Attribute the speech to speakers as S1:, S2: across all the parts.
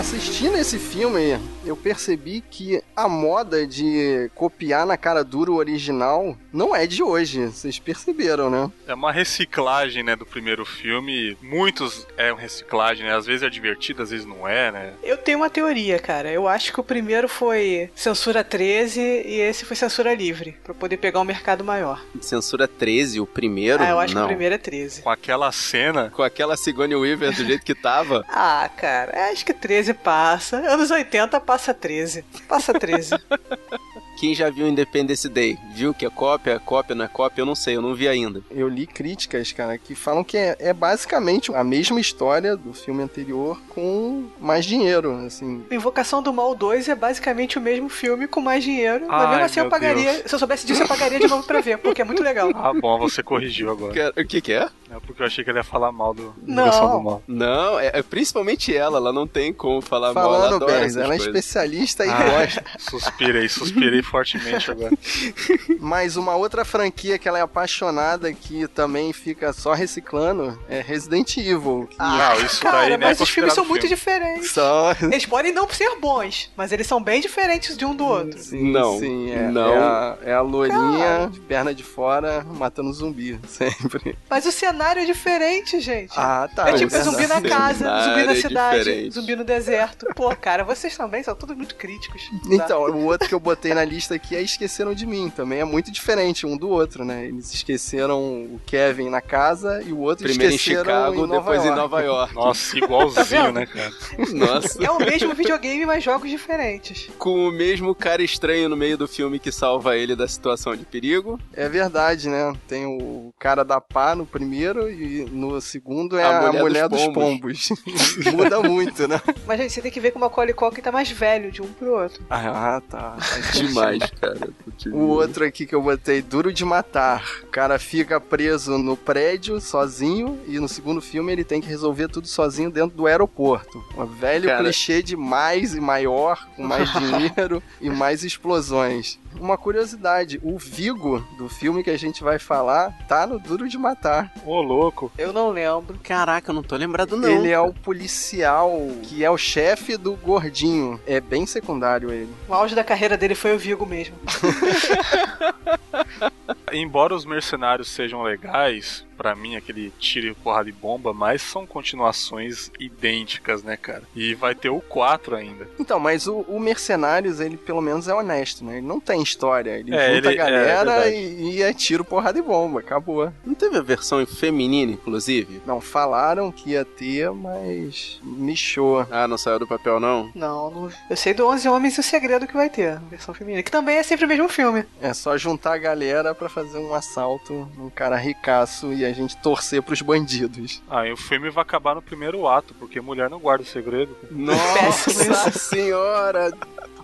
S1: Assistindo esse filme, eu percebi que a moda de copiar na cara dura o original não é de hoje. Vocês perceberam, né?
S2: É uma reciclagem, né, do primeiro filme. Muitos é uma reciclagem, né? Às vezes é divertido, às vezes não é, né?
S3: Eu tenho uma teoria, cara. Eu acho que o primeiro foi censura 13 e esse foi censura livre, para poder pegar um mercado maior.
S4: Censura 13, o primeiro?
S3: Ah, eu acho
S4: não.
S3: que o primeiro é 13.
S2: Com aquela cena.
S4: Com aquela Sigourney Weaver do jeito que tava.
S3: Ah, cara, acho que 13 passa. Anos 80 passa 13. Passa 13.
S4: Quem já viu Independence Day? Viu que é cópia, cópia, não é cópia? Eu não sei, eu não vi ainda.
S1: Eu li críticas, cara, que falam que é, é basicamente a mesma história do filme anterior com mais dinheiro, assim.
S3: Invocação do Mal 2 é basicamente o mesmo filme com mais dinheiro. mas
S2: Ai,
S3: mesmo assim eu pagaria.
S2: Deus.
S3: Se eu soubesse disso, eu pagaria de novo pra ver, porque é muito legal.
S2: Ah, bom, você corrigiu agora.
S4: O que que é?
S2: É porque eu achei que ele ia falar mal do
S3: Não.
S2: Invocação do Mal.
S4: Não, é, é principalmente ela, ela não tem como falar mal.
S1: Falando,
S4: ela
S1: ela é especialista e
S2: Ah.
S1: gosta.
S2: Suspirei, suspirei fortemente agora.
S1: Mas uma outra franquia que ela é apaixonada, que também fica só reciclando, é Resident Evil. que
S2: não, isso
S3: Cara,
S2: daí, né?
S3: mas
S2: é
S3: os filmes são
S2: considerado
S3: muito
S2: filme.
S3: diferentes.
S1: Só...
S3: Eles podem não ser bons, mas eles são bem diferentes de um do outro.
S1: Sim,
S4: Não,
S1: sim, é,
S4: não.
S1: é a, é a lourinha
S3: Cara.
S1: de perna de fora matando zumbi, sempre.
S3: Mas o cenário é diferente, gente.
S1: Ah, tá.
S3: é tipo
S1: verdade.
S3: zumbi na casa,
S4: Cenário
S3: zumbi na
S4: é
S3: cidade,
S4: diferente.
S3: zumbi no deserto. Pô, cara, vocês também são todos muito críticos. tá?
S1: Então, o outro que eu botei na lista aqui é Esqueceram de Mim. Também é muito diferente um do outro, né? Eles esqueceram o Kevin na casa e o outro
S4: Primeiro em
S1: esqueceram
S4: Chicago,
S1: em Nova
S4: depois em
S1: York.
S4: Nova York.
S2: Nossa, igualzinho, né, cara?
S4: Nossa.
S3: É o mesmo videogame, mas jogos diferentes.
S4: Com o mesmo cara estranho no meio do filme que salva ele da situação de perigo.
S1: É verdade, né? Tem o cara da pá no primeiro e no segundo é
S4: A
S1: a,
S4: mulher
S1: mulher,
S4: dos
S1: dos pombos. Muda muito, né?
S3: Mas, gente, você tem que ver que o Macaulay Culkin tá mais velho de um pro outro.
S1: Ah, tá.
S4: Demais, cara.
S1: O outro aqui que eu botei, Duro de Matar. O cara fica preso no prédio sozinho e no segundo filme ele tem que resolver tudo sozinho dentro do aeroporto. Um velho
S4: Cara.
S1: clichê de mais e maior, com mais dinheiro e mais explosões. Uma curiosidade, o Vigo do filme que a gente vai falar tá no Duro de Matar.
S2: Ô, louco.
S3: Eu não lembro.
S4: Caraca, eu não tô lembrado não.
S1: Ele é o policial que é o chefe do gordinho. É bem secundário ele.
S3: O auge da carreira dele foi o Vigo mesmo.
S2: Embora os mercenários sejam legais, pra mim, aquele tiro e porrada de bomba, mas são continuações idênticas, né, cara? E vai ter o 4 ainda.
S1: Então, mas o, o Mercenários, ele pelo menos é honesto, né? Ele não tem história. Ele
S2: É,
S1: junta
S2: ele-
S1: a
S2: é,
S1: galera
S2: verdade.
S1: e, e é tiro, porrada e bomba. Acabou.
S4: Não teve a versão feminina, inclusive?
S1: Não, falaram que ia ter, mas michou.
S4: Ah, não saiu do papel, não?
S3: Não, não- eu sei do 11 Homens e o Segredo que vai ter, versão feminina. Que também é sempre o mesmo filme.
S1: É só juntar a galera pra fazer um assalto num cara ricaço e a gente torcer pros bandidos.
S2: Ah, e o filme vai acabar no primeiro ato, porque mulher não guarda o segredo.
S4: Nossa senhora!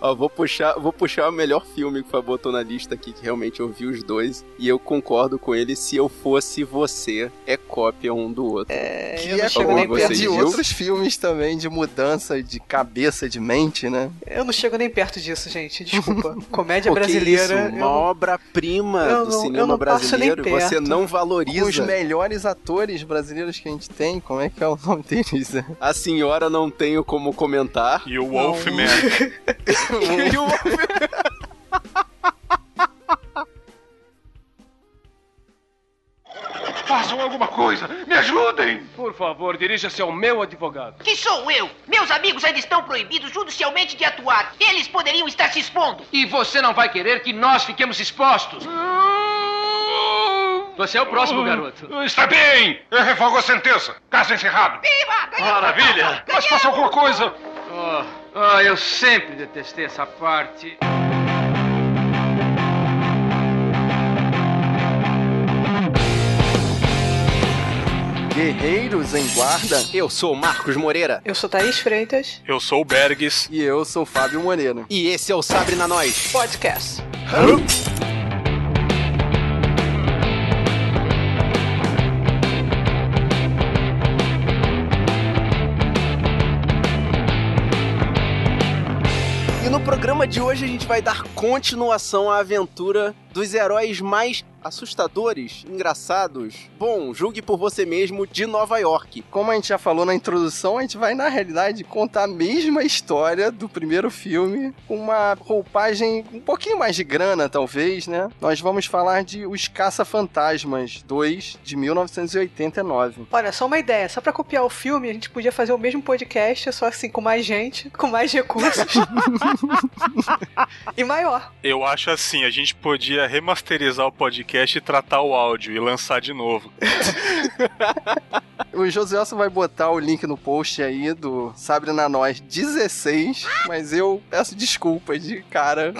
S4: Ó, vou puxar, vou puxar o melhor filme que Fabio botou na lista aqui, que realmente eu vi os dois, e eu concordo com ele, se eu fosse você, é cópia um do outro.
S3: É,
S1: Que
S3: eu não
S1: é
S3: chego nem perto.
S1: de
S4: viu?
S1: outros filmes também de mudança de cabeça, de mente, né?
S3: Eu não chego nem perto disso, gente. Desculpa. Comédia
S4: Pô,
S3: brasileira.
S4: Uma obra-prima do cinema brasileiro, e você não
S1: Com os
S4: valoriza.
S1: melhores atores brasileiros que a gente tem, como é que é o nome deles?
S4: A senhora não tenho como comentar.
S2: E o Wolfman.
S4: E o-
S5: Façam alguma coisa! Me ajudem!
S6: Por favor, dirija-se ao meu advogado.
S7: Que sou eu? Meus amigos ainda estão proibidos judicialmente de atuar. Eles poderiam estar se expondo.
S6: E você não vai querer que nós fiquemos expostos. Você é o próximo, garoto.
S5: Está bem! Eu revogo a sentença. Caso encerrado.
S7: Viva!
S5: Maravilha! Mas faça alguma coisa!
S6: Oh, oh, eu sempre detestei essa parte.
S1: Guerreiros em Guarda.
S4: Eu sou Marcos Moreira.
S3: Eu sou Thaís Freitas.
S2: Eu sou o Bergs.
S1: E eu sou o Fábio Moreira.
S4: E esse é o Sabre na Nós.
S3: Podcast.
S4: E de hoje a gente vai dar continuação à aventura dos heróis mais assustadores, engraçados. Bom, julgue por você mesmo de Nova York.
S1: Como a gente já falou na introdução, a gente vai, na realidade, contar a mesma história do primeiro filme, com uma roupagem um pouquinho mais de grana, talvez, né? Nós vamos falar de Os Caça-Fantasmas 2, de 1989.
S3: Olha, só uma ideia, só pra copiar o filme, a gente podia fazer o mesmo podcast, só assim, com mais gente, com mais recursos. e maior.
S2: Eu acho assim, a gente podia remasterizar o podcast e tratar o áudio e lançar de novo.
S1: O Joselson vai botar o link no post aí do Sabrina Nós 16, mas eu peço desculpas de cara.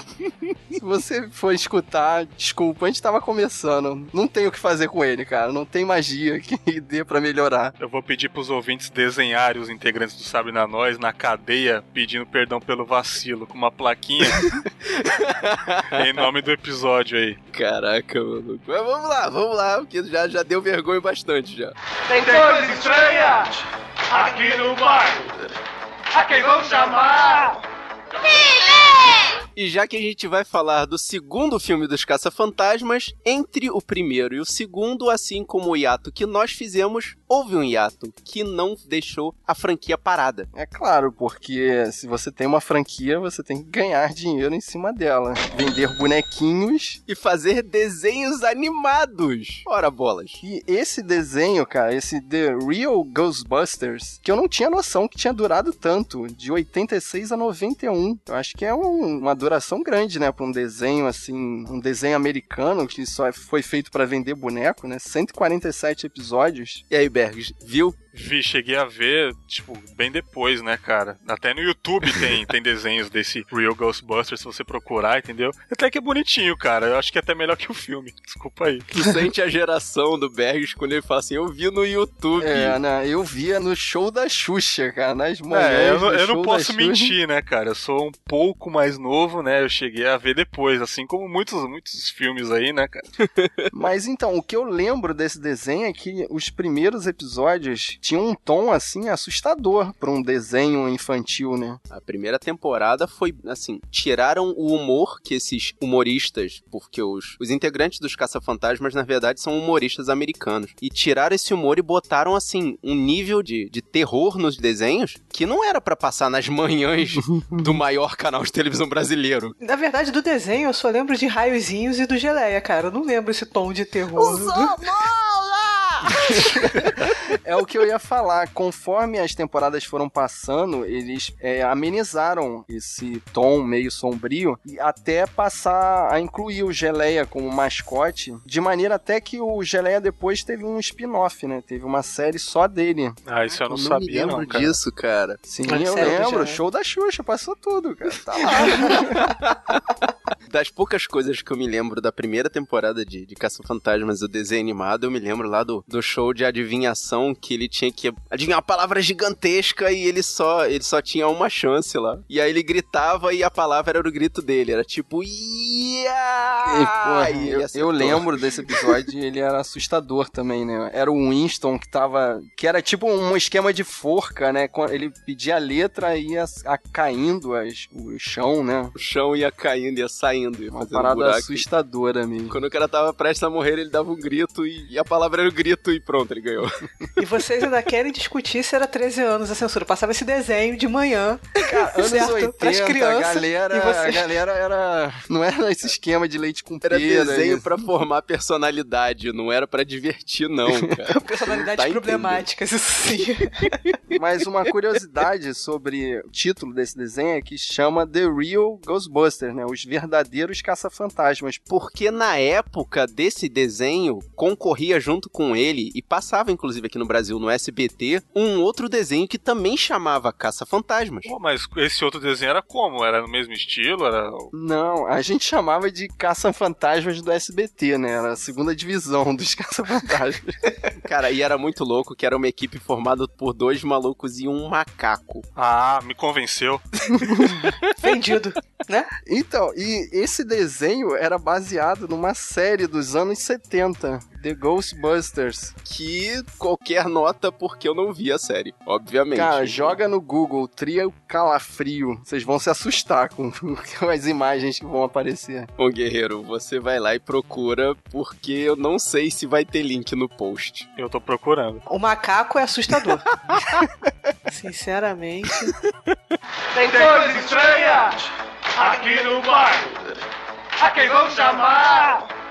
S1: Se você for escutar, desculpa, a gente tava começando. Não tem o que fazer com ele, cara. Não tem magia que dê pra melhorar.
S2: Eu vou pedir pros ouvintes desenharem os integrantes do Sabrina Nós na cadeia pedindo perdão pelo vacilo, com uma plaquinha em nome do episódio aí.
S4: Caraca, maluco. Mas vamos lá, vamos lá, porque já, já deu vergonha bastante já.
S5: Tem coisa estranha aqui no bairro. A quem vamos chamar?
S4: E já que a gente vai falar do segundo filme dos Caça-Fantasmas, entre o primeiro e o segundo, assim como o hiato que nós fizemos, houve um hiato que não deixou a franquia parada.
S1: É claro, porque se você tem uma franquia, você tem que ganhar dinheiro em cima dela. Vender bonequinhos.
S4: E fazer desenhos animados. Ora, bolas.
S1: E esse desenho, cara, esse The Real Ghostbusters, que eu não tinha noção que tinha durado tanto, de 86 a 91. Eu acho que é um- uma duração grande, né, pra um desenho assim, um desenho americano que só foi feito pra vender boneco, né? 147 episódios.
S4: E aí, Bergs, viu?
S2: Vi, cheguei a ver, tipo, bem depois, né, cara? Até no YouTube tem, tem desenhos desse Real Ghostbusters, se você procurar, entendeu? Até que é bonitinho, cara. Eu acho que é até melhor que o filme. Desculpa aí.
S4: Tu sente a geração do Bergs quando ele fala assim, eu vi no YouTube.
S1: É, né? Eu via no show da Xuxa, cara, nas manhãs.
S2: É, eu, eu não posso mentir, né, cara? Eu sou um pouco mais novo, né? Eu cheguei a ver depois, assim como muitos, muitos filmes aí, né, cara?
S1: Mas então, o que eu lembro desse desenho é que os primeiros episódios tinham um tom assim assustador pra um desenho infantil, né?
S4: A primeira temporada foi, assim, tiraram o humor que esses humoristas, porque os, os integrantes dos Caça-Fantasmas, na verdade, são humoristas americanos. E tiraram esse humor e botaram, assim, um nível de, de terror nos desenhos que não era pra passar nas manhãs do maior canal de televisão brasileiro.
S3: Na verdade, do desenho eu só lembro de raiozinhos e do geleia, cara. Eu não lembro esse tom de terror.
S1: É o que eu ia falar. Conforme as temporadas foram passando, eles é, amenizaram esse tom meio sombrio e até passar a incluir o Geleia como mascote, de maneira até que o Geleia depois teve um spin-off, né? Teve uma série só dele.
S2: Ah, isso eu não
S4: me
S2: sabia,
S4: lembro
S2: não, cara.
S4: disso, cara.
S1: Sim,
S3: Ah,
S1: eu
S3: sério,
S1: lembro. Show da Xuxa, passou tudo, cara. Tá lá.
S4: Das poucas coisas que eu me lembro da primeira temporada de, de Caça-Fantasmas, o desenho animado, eu me lembro lá do, do show de adivinhação que ele tinha que adivinhar uma palavra gigantesca e ele só, ele só tinha uma chance lá. E aí ele gritava e a palavra era o grito dele. Era tipo.
S1: E, porra, eu, eu lembro desse episódio ele era assustador também, né? Era o Winston que tava. que era tipo um esquema de forca, né? Ele pedia a letra e ia a- caindo as, o chão, né?
S4: O chão ia caindo, ia saindo, ia
S1: Uma parada
S4: buraco.
S1: assustadora mesmo.
S4: Quando o cara tava prestes a morrer, ele dava um grito e, e a palavra era o grito e pronto, ele ganhou.
S3: E vocês ainda querem discutir se era 13 anos a censura. Passava esse desenho de manhã.
S1: Cara, anos
S3: certo?
S1: 80,
S3: Pras
S1: a
S3: crianças,
S1: galera,
S3: e você-
S1: a galera era. Não era esse esquema de leite com
S4: Era
S1: pera,
S4: desenho
S1: isso.
S4: pra formar personalidade, não era pra divertir, não, cara.
S3: Personalidades
S4: Tá
S3: problemáticas, isso sim.
S1: Mas uma curiosidade sobre o título desse desenho é que chama The Real Ghostbusters, né? Os verdadeiros caça-fantasmas.
S4: Porque na época desse desenho, concorria junto com ele, e passava inclusive aqui no Brasil, no SBT, um outro desenho que também chamava Caça-Fantasmas.
S2: Pô, mas esse outro desenho era como? Era no mesmo estilo? Era.
S1: Não, a gente chamava de caça-fantasmas do SBT, né? Era a segunda divisão dos caça-fantasmas.
S4: Cara, e era muito louco que era uma equipe formada por dois malucos e um macaco.
S2: Ah, me convenceu.
S3: Vendido, né?
S1: então, e esse desenho era baseado numa série dos anos 70. The Ghostbusters.
S4: Que qualquer nota porque eu não vi a série, obviamente.
S1: Cara, joga no Google Trio Calafrio. Vocês vão se assustar com, as imagens que vão aparecer.
S4: Bom, guerreiro, você vai lá e procura porque eu não sei se vai ter link no post.
S2: Eu tô procurando.
S3: O macaco é assustador. Sinceramente.
S5: Tem coisas estranhas aqui no bairro. A quem vão chamar?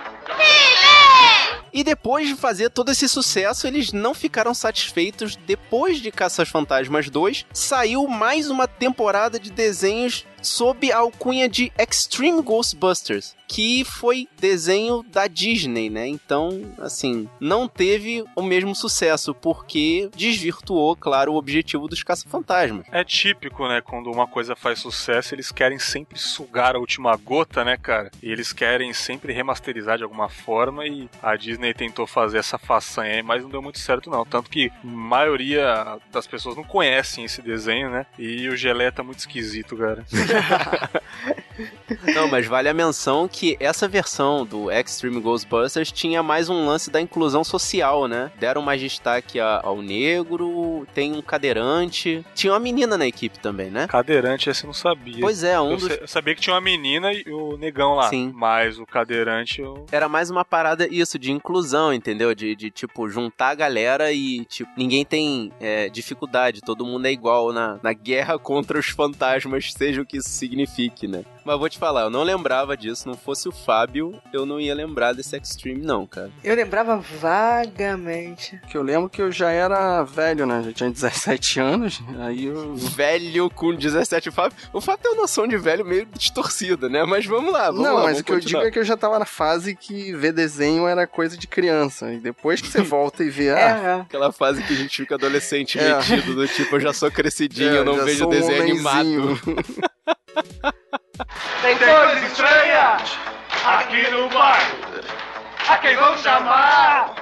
S4: E depois de fazer todo esse sucesso, eles não ficaram satisfeitos. Depois de Caças Fantasmas 2, saiu mais uma temporada de desenhos sob a alcunha de Extreme Ghostbusters, que foi desenho da Disney, né? Então, assim, não teve o mesmo sucesso, porque desvirtuou, claro, o objetivo dos caça-fantasmas.
S2: É típico, né? Quando uma coisa faz sucesso, eles querem sempre sugar a última gota, né, cara? E eles querem sempre remasterizar de alguma forma e a Disney tentou fazer essa façanha aí, mas não deu muito certo, não. Tanto que a maioria das pessoas não conhecem esse desenho, né? E o Geleia tá muito esquisito, cara.
S4: Não, mas vale a menção que essa versão do Extreme Ghostbusters tinha mais um lance da inclusão social, né? Deram mais destaque ao negro, tem um cadeirante. Tinha uma menina na equipe também, né?
S2: Cadeirante, esse eu não sabia.
S4: Pois é, um
S2: eu,
S4: dos.
S2: eu sabia que tinha uma menina e o negão lá.
S4: Sim.
S2: Mas o cadeirante eu.
S4: Era mais uma parada, isso, de inclusão, entendeu? De, de tipo, juntar a galera e, tipo, ninguém tem é, dificuldade, todo mundo é igual na, na guerra contra os fantasmas, seja o que isso signifique, né? Mas vou te falar, eu não lembrava disso, não fosse o Fábio, eu não ia lembrar desse Extreme, não, cara.
S3: Eu lembrava vagamente.
S1: Que eu lembro que eu já era velho, né? Já tinha 17 anos. Aí eu.
S4: Velho com 17 Fábio. O Fábio tem uma noção de velho meio distorcida, né? Mas vamos lá, vamos
S1: não,
S4: lá.
S1: mas
S4: vamos
S1: o que eu
S4: continuar.
S1: digo é que eu já tava na fase que ver desenho era coisa de criança. E depois que você volta e vê, ah,
S3: É,
S4: Aquela fase que a gente fica adolescente
S1: É.
S4: metido, do tipo, eu já sou crescidinho,
S1: é,
S4: eu não vejo
S1: sou um
S4: desenho
S1: homenzinho.
S4: animado.
S5: Tem coisas estranhas aqui no bairro. A quem vão chamar?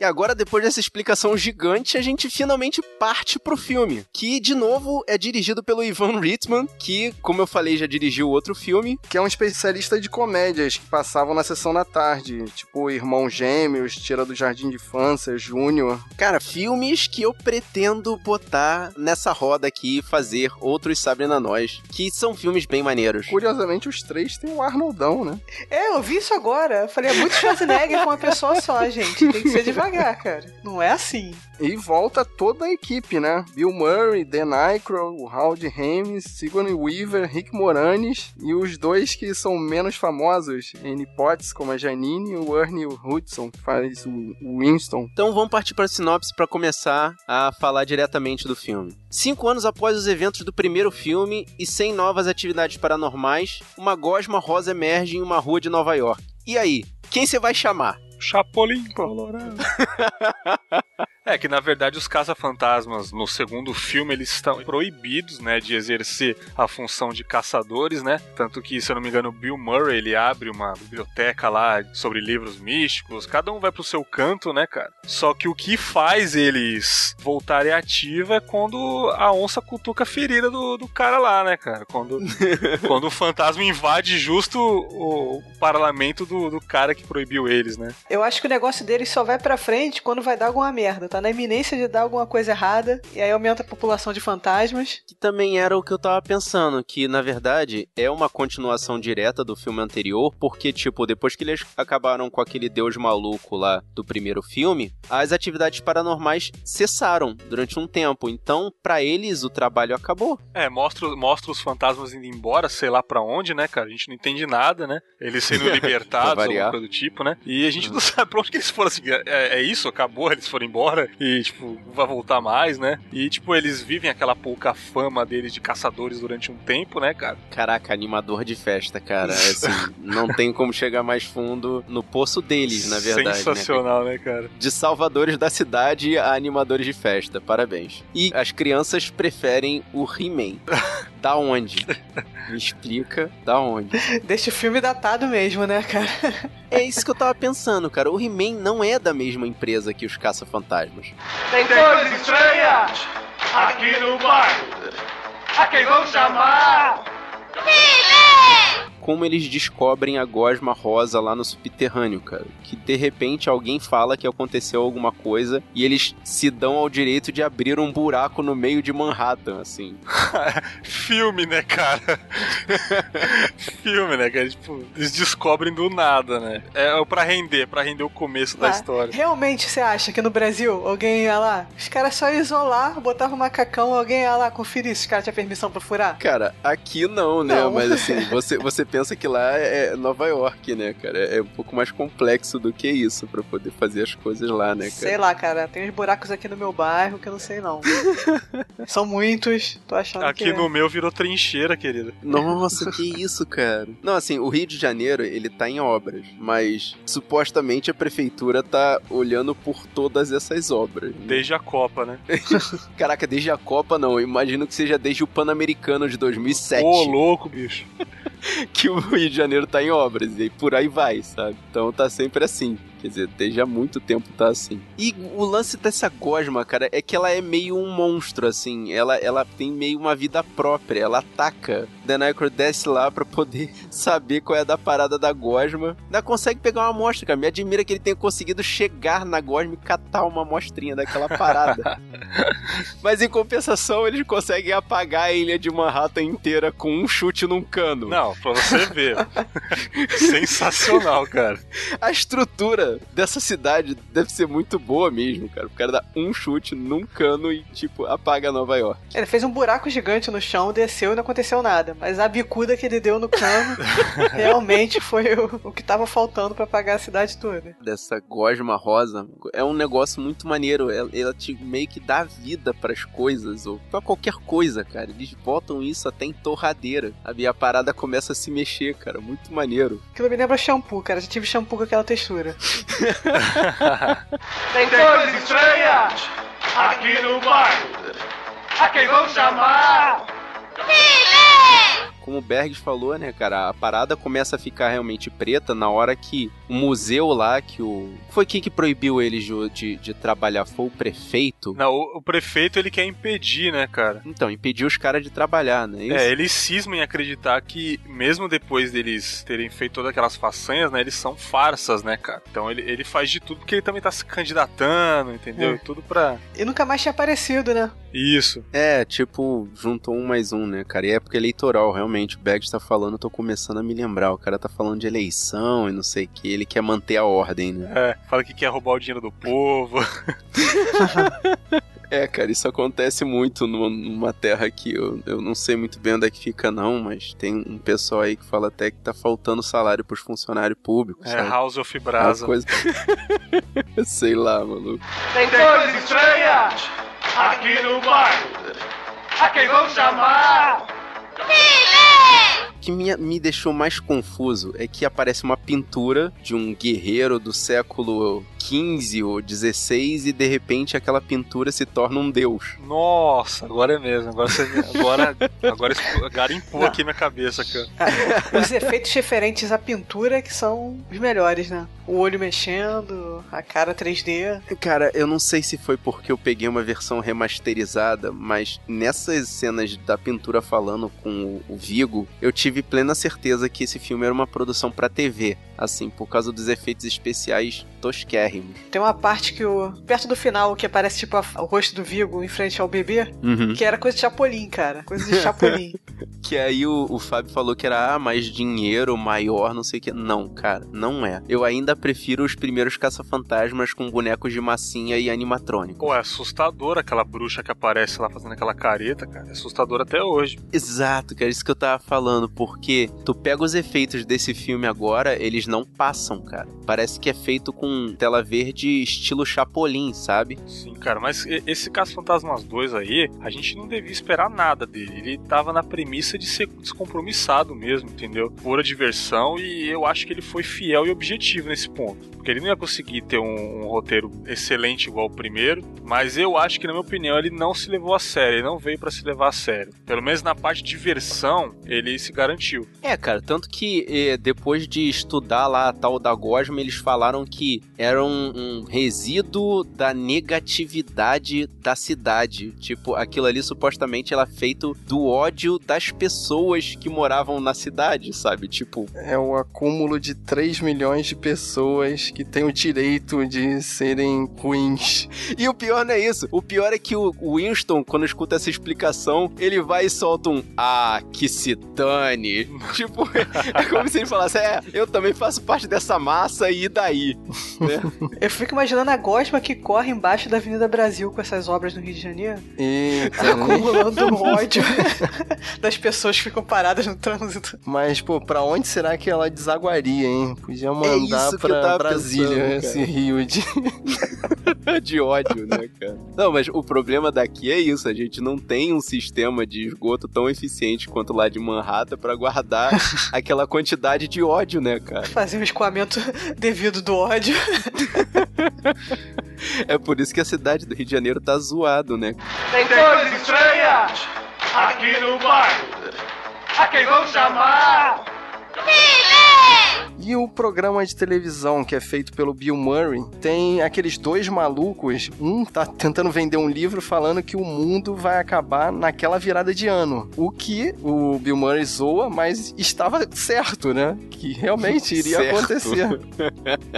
S4: E agora, depois dessa explicação gigante, a gente finalmente parte pro filme. Que, de novo, é dirigido pelo Ivan Reitman, que, como eu falei, já dirigiu outro filme.
S1: que é um especialista de comédias que passavam na sessão da tarde. Tipo, Irmão Gêmeos, Tira do Jardim de Infância, Júnior.
S4: Cara, filmes que eu pretendo botar nessa roda aqui e fazer outros Sabrina na Nós, que são filmes bem maneiros.
S1: Curiosamente, os três têm o Arnoldão, né?
S3: É, eu vi isso agora. Eu falei, é muito Schwarzenegger com uma pessoa só, gente. Tem que ser devagar, cara. Não é assim.
S1: E volta toda a equipe, né? Bill Murray, Dan Aykroyd, o Howard Hames, Sigourney Weaver, Rick Moranis e os dois que são menos famosos, Annie Potts como a Janine e o Ernie Hudson, que faz o o Winston.
S4: Então vamos partir para a sinopse para começar a falar diretamente do filme. Cinco anos após os eventos do primeiro filme e sem novas atividades paranormais, uma gosma rosa emerge em uma rua de Nova York. E aí, quem você vai chamar?
S2: Chapolin Colorado. É que na verdade os caça-fantasmas no segundo filme eles estão proibidos, né, de exercer a função de caçadores, né? Tanto que, se eu não me engano, o Bill Murray ele abre uma biblioteca lá sobre livros místicos. Cada um vai pro seu canto, né, cara? Só que o que faz eles voltarem ativa é quando a onça cutuca a ferida do, do cara lá, né, cara? Quando, quando o fantasma invade justo o, o parlamento do, do cara que proibiu eles, né?
S3: Eu acho que o negócio deles só vai pra frente quando vai dar alguma merda. Tá na iminência de dar alguma coisa errada. E aí aumenta a população de fantasmas.
S4: Que também era o que eu tava pensando, que na verdade é uma continuação direta do filme anterior, porque, tipo, depois que eles acabaram com aquele deus maluco lá do primeiro filme, as atividades paranormais cessaram durante um tempo. Então, pra eles, o trabalho acabou.
S2: É, mostra, mostra os fantasmas indo embora, sei lá pra onde, né, cara? A gente não entende nada, né? Eles sendo libertados, alguma coisa do tipo, né? E a gente não sabe pra onde que eles foram, assim, é, é isso? Acabou, eles foram embora e, tipo, vai voltar mais, né? E, tipo, eles vivem aquela pouca fama deles de caçadores durante um tempo, né, cara?
S4: Caraca, animador de festa, cara. Assim, não tem como chegar mais fundo no poço deles, na verdade. né, cara?
S2: Sensacional, né, cara?
S4: de salvadores da cidade a animadores de festa. Parabéns. E as crianças preferem o He-Man. Da onde? Me explica da onde.
S3: Deixa o filme datado mesmo, né, cara?
S4: É isso que eu tava pensando, cara. O He-Man não é da mesma empresa que os Caça-Fantasmas.
S5: Tem coisas estranhas aqui no bairro. A quem vão chamar?
S4: Como eles descobrem a gosma rosa lá no subterrâneo, cara. Que de repente alguém fala que aconteceu alguma coisa e eles se dão ao direito de abrir um buraco no meio de Manhattan, assim.
S2: Filme, né, cara? Filme, né, cara? Tipo, eles descobrem do nada, né? É pra render, pra render o começo da
S3: Ah,
S2: história.
S3: Realmente você acha que no Brasil alguém ia lá? Os caras só iam isolar, botavam um macacão, alguém ia lá conferir se os caras tinham permissão pra furar?
S4: Cara, aqui não, né?
S3: Não.
S4: Mas assim, você, você pensa que lá é Nova York, né, cara? É um pouco mais complexo do que isso pra poder fazer as coisas lá, né, cara?
S3: Sei lá, cara, tem uns buracos aqui no meu bairro que eu não sei não. São muitos, tô achando
S2: Aqui
S3: que...
S2: no meu virou trincheira, querido.
S4: Nossa, que isso, cara. Não, assim, o Rio de Janeiro, ele tá em obras, mas supostamente a prefeitura tá olhando por todas essas obras. né?
S2: Desde a Copa, né?
S4: Caraca, desde a Copa não, eu imagino que seja desde o Pan-Americano de 2007
S2: Ô, louco, bicho.
S4: que o Rio de Janeiro tá em obras, e por aí vai, sabe? Então tá sempre assim. Quer dizer, desde há muito tempo tá assim. E o lance dessa gosma, cara, é que ela é meio um monstro, assim. Ela, ela tem meio uma vida própria. Ela ataca. Dan Aykroyd desce lá pra poder saber qual é a da parada da gosma. Ainda consegue pegar uma amostra, cara. Me admira que ele tenha conseguido chegar na gosma e catar uma amostrinha daquela parada. Mas em compensação, eles conseguem apagar a ilha de Manhattan inteira com um chute num cano.
S2: Não, pra você ver. Sensacional, cara.
S4: A estrutura dessa cidade deve ser muito boa mesmo, cara. O cara dá um chute num cano e, tipo, apaga Nova York.
S3: Ele fez um buraco gigante no chão, desceu e não aconteceu nada. Mas a bicuda que ele deu no cano realmente foi o, o que tava faltando pra apagar a cidade toda.
S4: Dessa gosma rosa é um negócio muito maneiro. Ela, ela te meio que dá vida pras coisas, ou pra qualquer coisa, cara. Eles botam isso até em torradeira. sabe? A parada começa a se mexer, cara. Muito maneiro.
S3: Aquilo me lembra shampoo, cara. Já tive shampoo com aquela textura.
S5: Tem coisas estranhas aqui no bairro. A quem vão chamar?
S4: Como o Bergs falou, né, cara, a parada começa a ficar realmente preta na hora que o museu lá, que o. Foi quem que proibiu eles de, de, trabalhar? Foi o prefeito?
S2: Não, o, o prefeito ele quer impedir, né, cara?
S4: Então, impediu os caras de trabalhar, né?
S2: É, eles cismam em acreditar que, mesmo depois deles terem feito todas aquelas façanhas, né, eles são farsas, né, cara? Então ele, ele faz de tudo porque ele também tá se candidatando, entendeu?
S3: É.
S2: Tudo pra.
S3: E nunca mais tinha aparecido, né?
S2: Isso.
S4: É, tipo, juntou um mais um, né, cara? E época eleitoral, realmente. O Bergs tá falando, eu tô começando a me lembrar. O cara tá falando de eleição e não sei o que. Ele quer manter a ordem, né?
S2: É, fala que quer roubar o dinheiro do povo.
S4: É, cara, isso acontece muito numa, terra que eu, eu não sei muito bem onde é que fica, não, mas tem um pessoal aí que fala até que tá faltando salário pros funcionários públicos.
S2: É
S4: sabe?
S2: House of
S4: Uma
S2: Brasa.
S4: coisa. sei lá, maluco.
S5: Tem coisas estranhas aqui no bairro. A quem vão chamar?
S4: O que me, me deixou mais confuso é que aparece uma pintura de um guerreiro do século XV ou XVI e de repente aquela pintura se torna um deus.
S2: Nossa, agora é mesmo. Agora você. Agora. Agora garimpou aqui minha cabeça, cara.
S3: Os efeitos referentes à pintura que são os melhores, né? O olho mexendo, a cara 3D.
S4: Cara, eu não sei se foi porque eu peguei uma versão remasterizada, mas nessas cenas da pintura falando com o- Vigo, eu tive plena certeza que esse filme era uma produção pra TV, assim, por causa dos efeitos especiais tosquérrimos.
S3: Tem uma parte que o. Perto do final, que aparece tipo a- o rosto do Vigo em frente ao bebê, que era coisa de Chapolin, cara. Coisa de Chapolin.
S4: Que aí o, o Fábio falou que era ah, mais dinheiro, maior, não sei o que. Não, cara, não é. Eu ainda prefiro os primeiros caça-fantasmas com bonecos de massinha e animatrônico.
S2: Pô, é assustador aquela bruxa que aparece lá fazendo aquela careta, cara. É assustador até hoje.
S4: Exato, cara, isso que eu tava falando, porque tu pega os efeitos desse filme agora, eles não passam, cara. Parece que é feito com tela verde estilo Chapolin, sabe?
S2: Sim, cara, mas esse Caso Fantasmas 2 aí, a gente não devia esperar nada dele. Ele tava na premissa de ser descompromissado mesmo, entendeu? Pura diversão e eu acho que ele foi fiel e objetivo nesse ponto. Porque ele não ia conseguir ter um, um roteiro excelente igual o primeiro, mas eu acho que, na minha opinião, ele não se levou a sério, ele não veio pra se levar a sério. Pelo menos na parte de diversão, ele se garantiu.
S4: É, cara, tanto que eh, depois de estudar lá a tal da gosma, eles falaram que era um, um resíduo da negatividade da cidade. Tipo, aquilo ali supostamente era feito do ódio das pessoas que moravam na cidade, sabe? Tipo.
S1: É o acúmulo de 3 milhões de pessoas que têm o direito de serem ruins.
S4: E o pior não é isso. O pior é que o Winston, quando escuta essa explicação, ele vai e solta um Ah, que se dane. tipo, é como se ele falasse: É, eu também faço parte dessa massa e daí? Né?
S3: Eu fico imaginando a gosma que corre embaixo da Avenida Brasil com essas obras no Rio de Janeiro.
S1: Eita, né?
S3: Acumulando ódio das pessoas que ficam paradas no trânsito.
S1: Mas, pô, pra onde será que ela desaguaria, hein? Podia mandar
S4: É que eu
S1: pra Brasília
S4: pensando,
S1: esse rio de.
S4: de ódio, né, cara? Não, mas o problema daqui é isso. A gente não tem um sistema de esgoto tão eficiente quanto lá de Manhattan pra guardar aquela quantidade de ódio, né, cara?
S3: Fazer o escoamento devido do ódio.
S4: É por isso que a cidade do Rio de Janeiro tá zoado, né?
S5: Tem coisas estranhas aqui no bairro. A quem vão chamar?
S1: E o programa de televisão que é feito pelo Bill Murray tem aqueles dois malucos. Um tá tentando vender um livro falando que o mundo vai acabar naquela virada de ano. O que o Bill Murray zoa, mas estava certo, né? Que realmente iria
S4: Certo.
S1: acontecer.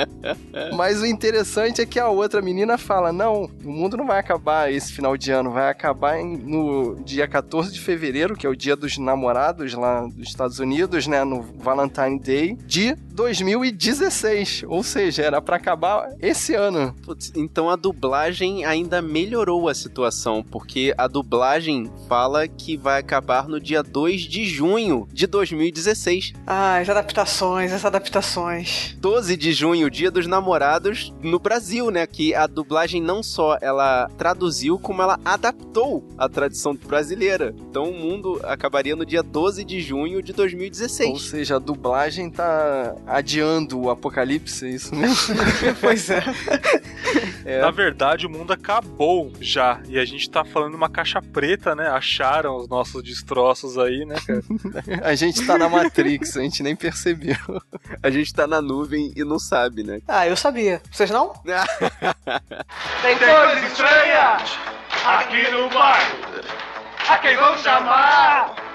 S1: Mas o interessante é que a outra menina fala: não, o mundo não vai acabar esse final de ano, vai acabar em- no dia 14 de fevereiro, que é o dia dos namorados lá dos Estados Unidos, né? No Valentine Day de 2016. Ou seja, era pra acabar esse ano.
S4: Putz, então a dublagem ainda melhorou a situação, porque a dublagem fala que vai acabar no dia 2 de junho de 2016.
S3: Ah, as adaptações, as adaptações.
S4: 12 de junho, dia dos namorados no Brasil, né? Que a dublagem não só ela traduziu, como ela adaptou a tradição brasileira. Então o mundo acabaria no dia 12 de junho de
S1: Ou
S4: 2016.
S1: seja, a dublagem tá adiando o apocalipse, é isso mesmo?
S3: pois é.
S1: É.
S2: Na verdade, o mundo acabou já. E a gente tá falando uma caixa preta, né? Acharam os nossos destroços aí, né, cara?
S1: A gente tá na Matrix, a gente nem percebeu.
S4: A gente tá na nuvem e não sabe, né?
S3: Ah, eu sabia. Vocês não?
S5: Tem coisas estranhas aqui no bairro. A quem vão chamar?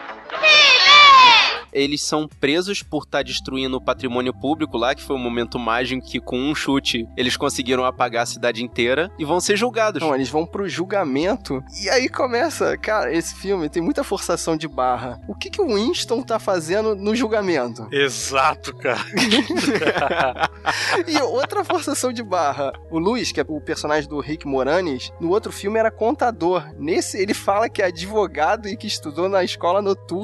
S4: Eles são presos por estar destruindo o patrimônio público lá, que foi um momento mágico que com um chute eles conseguiram apagar a cidade inteira e vão ser julgados.
S1: Não, eles vão pro julgamento. E aí começa, cara, esse filme tem muita forçação de barra. O que, que o Winston tá fazendo no julgamento?
S2: Exato, cara.
S1: E outra forçação de barra. O Luiz, que é o personagem do Rick Moranis, no outro filme era contador. Nesse, ele fala que é advogado e que estudou na escola noturna.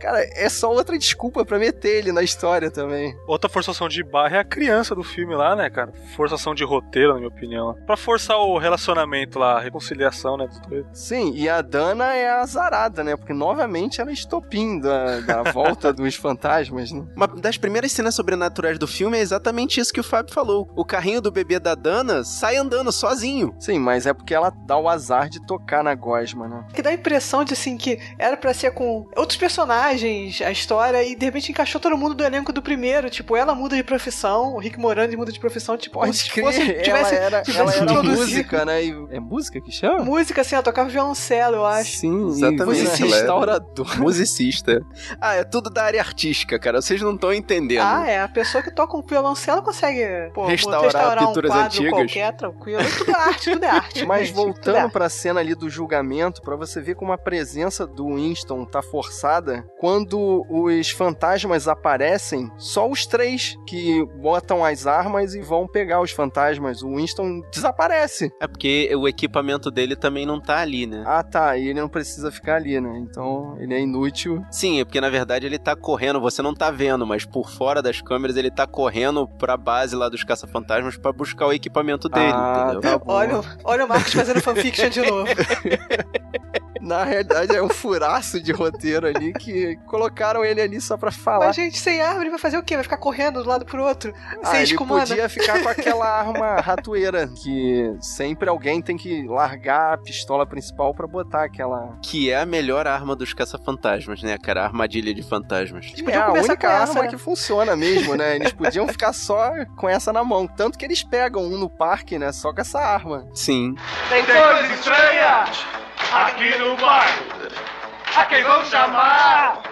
S1: Cara, é só outra desculpa pra meter ele na história também.
S2: Outra forçação de barra é a criança do filme lá, né, cara? Forçação de roteiro, na minha opinião. Pra forçar o relacionamento lá, a reconciliação, né, dos dois.
S1: Sim, e a Dana é a azarada, né? Porque novamente ela é estopim da, da volta dos fantasmas, né?
S4: Uma das primeiras cenas sobrenaturais do filme é exatamente isso que o Fábio falou. O carrinho do bebê da Dana sai andando sozinho.
S1: Sim, mas é porque ela dá o azar de tocar na gosma, né?
S3: Que dá a impressão de assim que era pra ser com outros personagens a história e de repente encaixou todo mundo do elenco do primeiro. Tipo, ela muda de profissão, o Rick Moranis muda de profissão, tipo,
S1: Pode
S3: se
S1: crer,
S3: fosse,
S1: ela
S3: tivesse,
S1: era,
S3: tivesse
S1: ela era música, né? E- é música que chama?
S3: Música, assim, ela tocava violoncelo, eu acho.
S1: Sim,
S4: Exatamente, ela
S1: você
S4: era-
S1: restaurador.
S4: Musicista. Ah, é tudo da área artística, cara. Vocês não estão entendendo.
S3: Ah, é. A pessoa que toca um violoncelo consegue pô,
S4: Restaurar
S3: um
S4: pinturas
S3: quadro
S4: antigas.
S3: qualquer, tranquilo. Tudo é arte, tudo é arte.
S1: Mas
S3: gente, é
S1: voltando
S3: arte.
S1: pra cena ali do julgamento, pra você ver como a presença do Winston tá forçada, quando os fantasmas aparecem, só os três que botam as armas e vão pegar os fantasmas. O Winston desaparece.
S4: É porque o equipamento dele também não tá ali, né?
S1: Ah, tá, e ele não precisa ficar ali, né? Então ele é inútil.
S4: Sim, é porque na verdade ele tá correndo, você não tá vendo, mas por fora das câmeras ele tá correndo pra base lá dos caça-fantasmas pra buscar o equipamento dele,
S1: Ah,
S4: entendeu?
S1: tá bom.
S3: Olha, o- olha o Marcos fazendo fanfiction de novo.
S1: Na realidade, é um furaço de roteiro ali que colocaram ele ali só pra falar.
S3: Mas, gente, sem arma, ele vai fazer o quê? Vai ficar correndo de um lado pro outro?
S1: Ah,
S3: sem
S1: ele podia ficar com aquela arma ratoeira, que sempre alguém tem que largar a pistola principal pra botar aquela...
S4: Que é a melhor arma dos caça-fantasmas, né, cara? A armadilha de fantasmas.
S3: Eles
S1: É a única
S3: essa,
S1: arma
S3: né?
S1: que funciona mesmo, né? Eles podiam ficar só com essa na mão. Tanto que eles pegam um no parque, né? Só com essa arma.
S4: Sim.
S5: Tem coisas estranhas aqui no bairro. A quem vão chamar?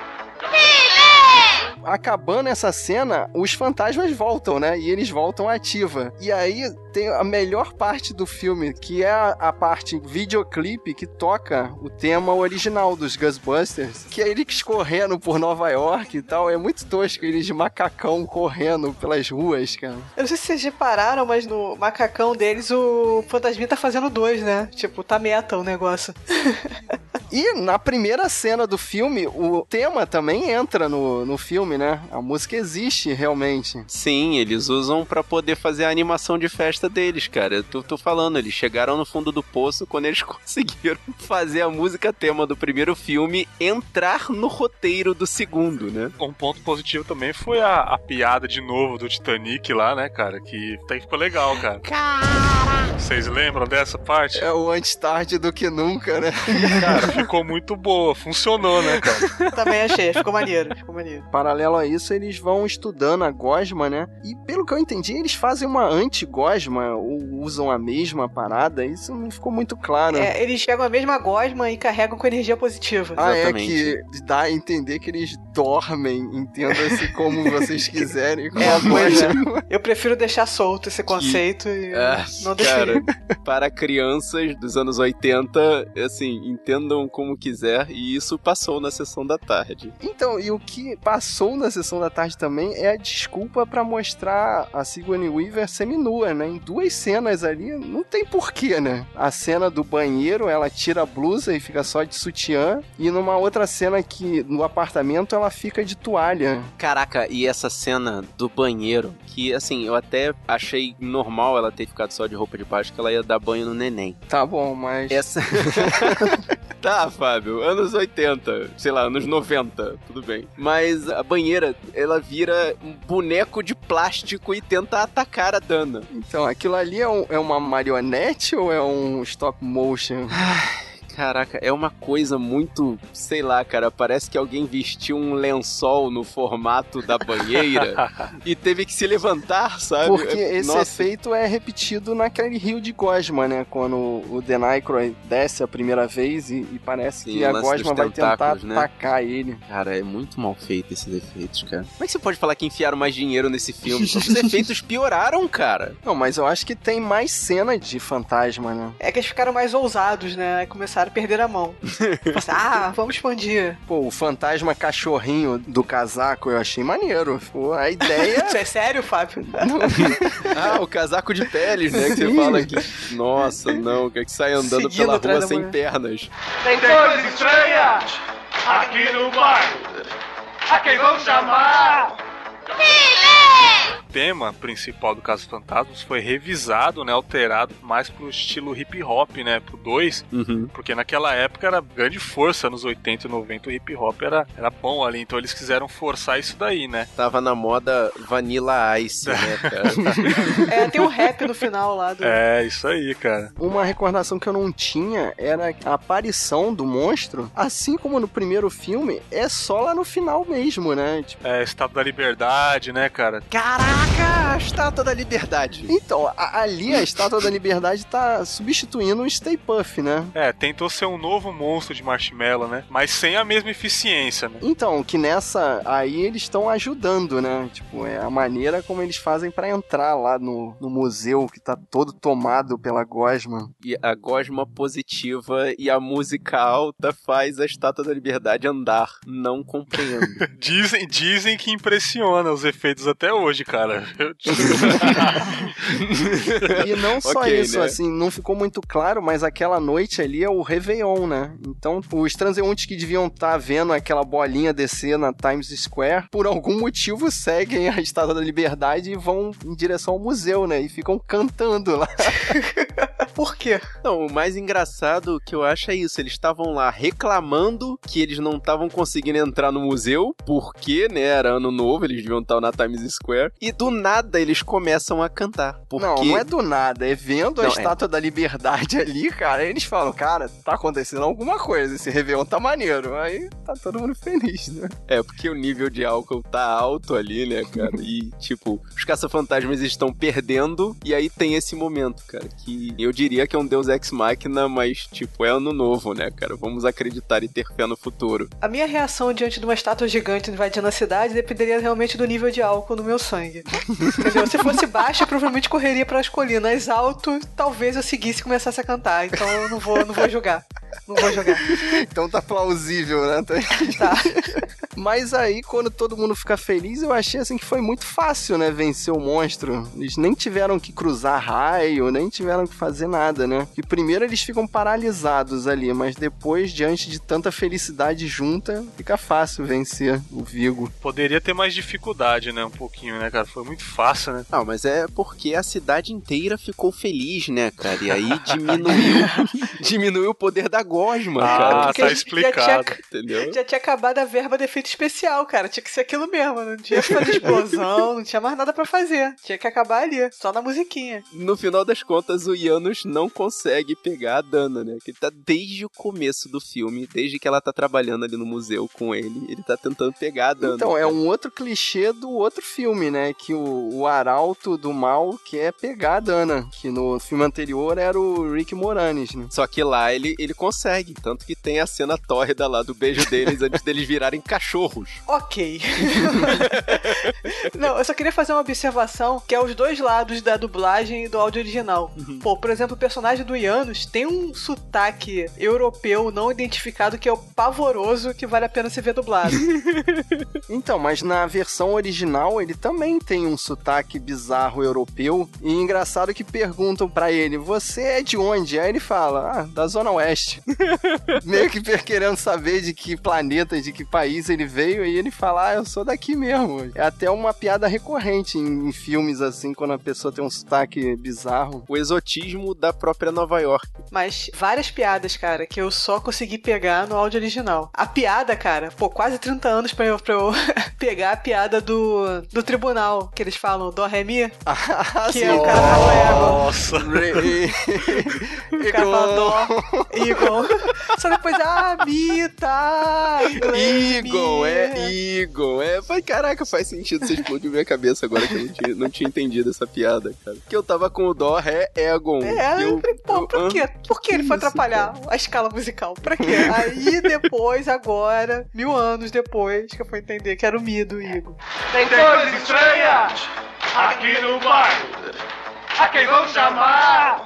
S1: Acabando essa cena, os fantasmas voltam, né? E eles voltam ativa. E aí tem a melhor parte do filme, que é a, parte videoclipe que toca o tema original dos Ghostbusters, que é eles correndo por Nova York e tal. É muito tosco, eles de macacão correndo pelas ruas, cara.
S3: Eu não sei se vocês repararam, mas no macacão deles o fantasminha tá fazendo dois, né? Tipo, tá meta o negócio.
S1: E na primeira cena do filme, o tema também entra no, no filme, né? A música existe realmente.
S4: Sim, eles usam pra poder fazer a animação de festa deles, cara. Eu tô, tô falando, eles chegaram no fundo do poço quando eles conseguiram fazer a música tema do primeiro filme entrar no roteiro do segundo, né?
S2: Um ponto positivo também foi a, a piada de novo do Titanic lá, né, cara? Que até que ficou legal, cara. Vocês lembram dessa parte?
S1: É o antes tarde do que nunca, né?
S2: Cara, ficou muito boa, funcionou, né, cara?
S3: Também achei, ficou maneiro, ficou maneiro.
S1: Paralelo a isso, eles vão estudando a gosma, né? E pelo que eu entendi, eles fazem uma anti-gosma ou usam a mesma parada. Isso não ficou muito claro.
S3: É, eles pegam a mesma gosma e carregam com energia positiva.
S1: Ah, é
S4: Exatamente.
S1: que dá a entender que eles dormem, entenda-se como vocês quiserem. Com
S3: É,
S1: a
S3: pois é.
S1: gosma.
S3: Eu prefiro deixar solto esse conceito e
S4: Ah,
S3: não deixar.
S4: cara, para crianças dos anos 80, assim, entendam como quiser, e isso passou na sessão da tarde.
S1: Então, e o que passou na sessão da tarde também é a desculpa pra mostrar a Sigourney Weaver seminua, né? Em duas cenas ali, não tem porquê, né? A cena do banheiro, ela tira a blusa e fica só de sutiã, e numa outra cena que no apartamento ela fica de toalha.
S4: Caraca, e essa cena do banheiro, que assim, eu até achei normal ela ter ficado só de roupa de baixo, que ela ia dar banho no neném.
S1: Tá bom, mas
S4: Essa. tá, Fábio, anos 80, sei lá, anos 90, tudo bem. Mas a banheira, ela vira um boneco de plástico e tenta atacar a Dana.
S1: então aquilo ali é, um- é uma marionete ou é um stop motion?
S4: Caraca, é uma coisa muito, sei lá, cara, parece que alguém vestiu um lençol no formato da banheira e teve que se levantar, sabe?
S1: Porque
S4: É-
S1: esse
S4: Nossa,
S1: efeito é repetido naquele rio de Gosma, né? Quando o Aykroyd desce a primeira vez e, e parece
S4: Sim,
S1: que a Gosma vai tentar
S4: né?
S1: atacar ele.
S4: Cara, é muito mal feito esses efeitos, cara. Como é que você pode falar que enfiaram mais dinheiro nesse filme? Os efeitos pioraram, cara.
S1: Não, mas eu acho que tem mais cena de fantasma, né?
S3: É que eles ficaram mais ousados, né? Aí começaram a perder a mão. Tipo assim, ah, vamos expandir.
S1: Pô, o fantasma cachorrinho do casaco eu achei maneiro. Pô, a ideia.
S3: Isso é sério, Fábio?
S4: Ah, o casaco de peles, né? Que você
S1: Sim.
S4: fala aqui. Nossa, não, que é que sai andando
S3: Seguindo
S4: pela rua sem
S3: mulher.
S4: pernas.
S5: Tem coisas estranhas aqui no bairro. A quem vão chamar?
S2: O tema principal do Caso Fantasmas foi revisado, né, alterado mais pro estilo hip hop, né, pro 2,
S4: Uhum.
S2: porque naquela época era grande força, nos 80 e 90 o hip hop era, era bom ali, então eles quiseram forçar isso daí, né.
S4: Tava na moda Vanilla Ice, né, cara?
S3: É, tem um rap no final lá do.
S2: É, isso aí, cara.
S1: Uma recordação que eu não tinha era a aparição do monstro, assim como no primeiro filme, é só lá no final mesmo, né? Tipo,
S2: É, Estado da Liberdade, né, cara.
S4: Caraca, a estátua da liberdade.
S1: então, a- ali a Estátua da Liberdade tá substituindo o Stay Puff, né?
S2: É, tentou ser um novo monstro de marshmallow, né, mas sem a mesma eficiência, né.
S1: Então, que nessa aí eles estão ajudando, né? Tipo, é a maneira como eles fazem pra entrar lá no, no museu que tá todo tomado pela Gosma.
S4: E a gosma positiva e a música alta faz a estátua da liberdade andar. Não compreendo.
S2: Dizem, dizem que impressiona os efeitos até hoje, cara. cara.
S1: E não só
S4: Ok,
S1: isso,
S4: né?
S1: assim, não ficou muito claro, mas aquela noite ali é o Réveillon, né? Então, os transeuntes que deviam estar vendo aquela bolinha descer na Times Square, por algum motivo seguem a Estátua da Liberdade e vão em direção ao museu, né? E ficam cantando lá.
S3: Por quê?
S4: Não, o mais engraçado que eu acho é isso. Eles estavam lá reclamando que eles não estavam conseguindo entrar no museu, porque, né, era ano novo, eles deviam estar na Times Square. E do nada eles começam a cantar. Porque...
S1: Não, não é do nada, é vendo a
S4: Não, é.
S1: Estátua da Liberdade ali, cara, eles falam, cara, tá acontecendo alguma coisa, esse Réveillon tá maneiro. Aí tá todo mundo feliz, né?
S4: É, porque o nível de álcool tá alto ali, né, cara? E, tipo, os caça-fantasmas estão perdendo, e aí tem esse momento, cara, que eu diria que é um Deus Ex Machina, mas, tipo, é ano novo, né, cara? Vamos acreditar e ter fé no futuro.
S3: A minha reação diante de uma estátua gigante invadindo a cidade dependeria realmente do nível de álcool no meu sangue. Entendeu? Se fosse baixo, eu provavelmente correria para as colinas. Alto, talvez eu seguisse e começasse a cantar. Então eu não vou, não vou jogar. Não vou jogar.
S1: Então tá plausível, né? Tá-
S3: Tá.
S1: Mas aí, quando todo mundo fica feliz, eu achei assim que foi muito fácil, né? Vencer o monstro. Eles nem tiveram que cruzar raio, nem tiveram que fazer nada, né? Que primeiro eles ficam paralisados ali, mas depois, diante de tanta felicidade junta, fica fácil vencer o Vigo.
S2: Poderia ter mais dificuldade, né? Um pouquinho, né, cara? Foi muito fácil, né?
S4: Não, mas é porque a cidade inteira ficou feliz, né, cara? E aí diminuiu, diminuiu o poder da gosma,
S2: Ah,
S4: cara.
S3: Porque
S2: tá
S3: já
S2: explicado.
S3: tinha-
S4: Entendeu?
S3: Já tinha acabado a verba de efeito especial, cara. Tinha que ser aquilo mesmo. Não tinha que fazer explosão, não tinha mais nada pra fazer. Tinha que acabar ali, só na musiquinha.
S4: No final das contas, o Janus não consegue pegar a Dana, né? Que ele tá desde o começo do filme, desde que ela tá trabalhando ali no museu com ele, ele tá tentando pegar a Dana.
S1: Então, é um outro clichê do outro filme, né? Que o, o arauto do mal quer pegar a Dana. Que no filme anterior era o Rick Moranis, né?
S4: Só que lá ele, ele consegue, tanto que tem a cena tórrida lá do beijo deles antes deles virarem cachorros.
S3: Ok. Não, eu só queria fazer uma observação que é os dois lados da dublagem e do áudio original. Pô, por exemplo, o personagem do Janus tem um sotaque europeu não identificado que é o pavoroso que vale a pena se ver dublado.
S1: Então, mas na versão original ele também tem um sotaque bizarro europeu. E engraçado que perguntam pra ele: Você é de onde? Aí ele fala: Ah, da Zona Oeste. Meio que querendo saber de que planeta, de que país ele veio. E ele fala: Ah, eu sou daqui mesmo. É até uma piada recorrente em, em filmes assim, quando a pessoa tem um sotaque bizarro.
S4: O exotismo da própria Nova York.
S3: Mas várias piadas, cara, que eu só consegui pegar no áudio original. A piada, cara, pô, quase 30 anos pra eu, pra eu pegar a piada do, do tribunal, que eles falam, do Ré Mi,
S1: Ah,
S3: que é o cara.
S2: Nossa.
S3: O cara fala dó, Eagle. Só depois, ah, Mi, tá,
S4: Eagle, é Eagle. É, foi, caraca, faz sentido. Você explodiu minha cabeça agora que eu não tinha, não tinha entendido essa piada, cara. Que eu tava com o Dó, Ré, Egon.
S3: É,
S4: que eu,
S3: eu falei, pô,
S4: eu-
S3: por quê? Por que ele foi
S4: isso,
S3: atrapalhar a escala musical? Pra quê? Aí depois, agora, mil anos depois, que eu fui entender que era o Mi do Igor.
S5: Tem coisa estranha aqui no bairro. A quem vão chamar?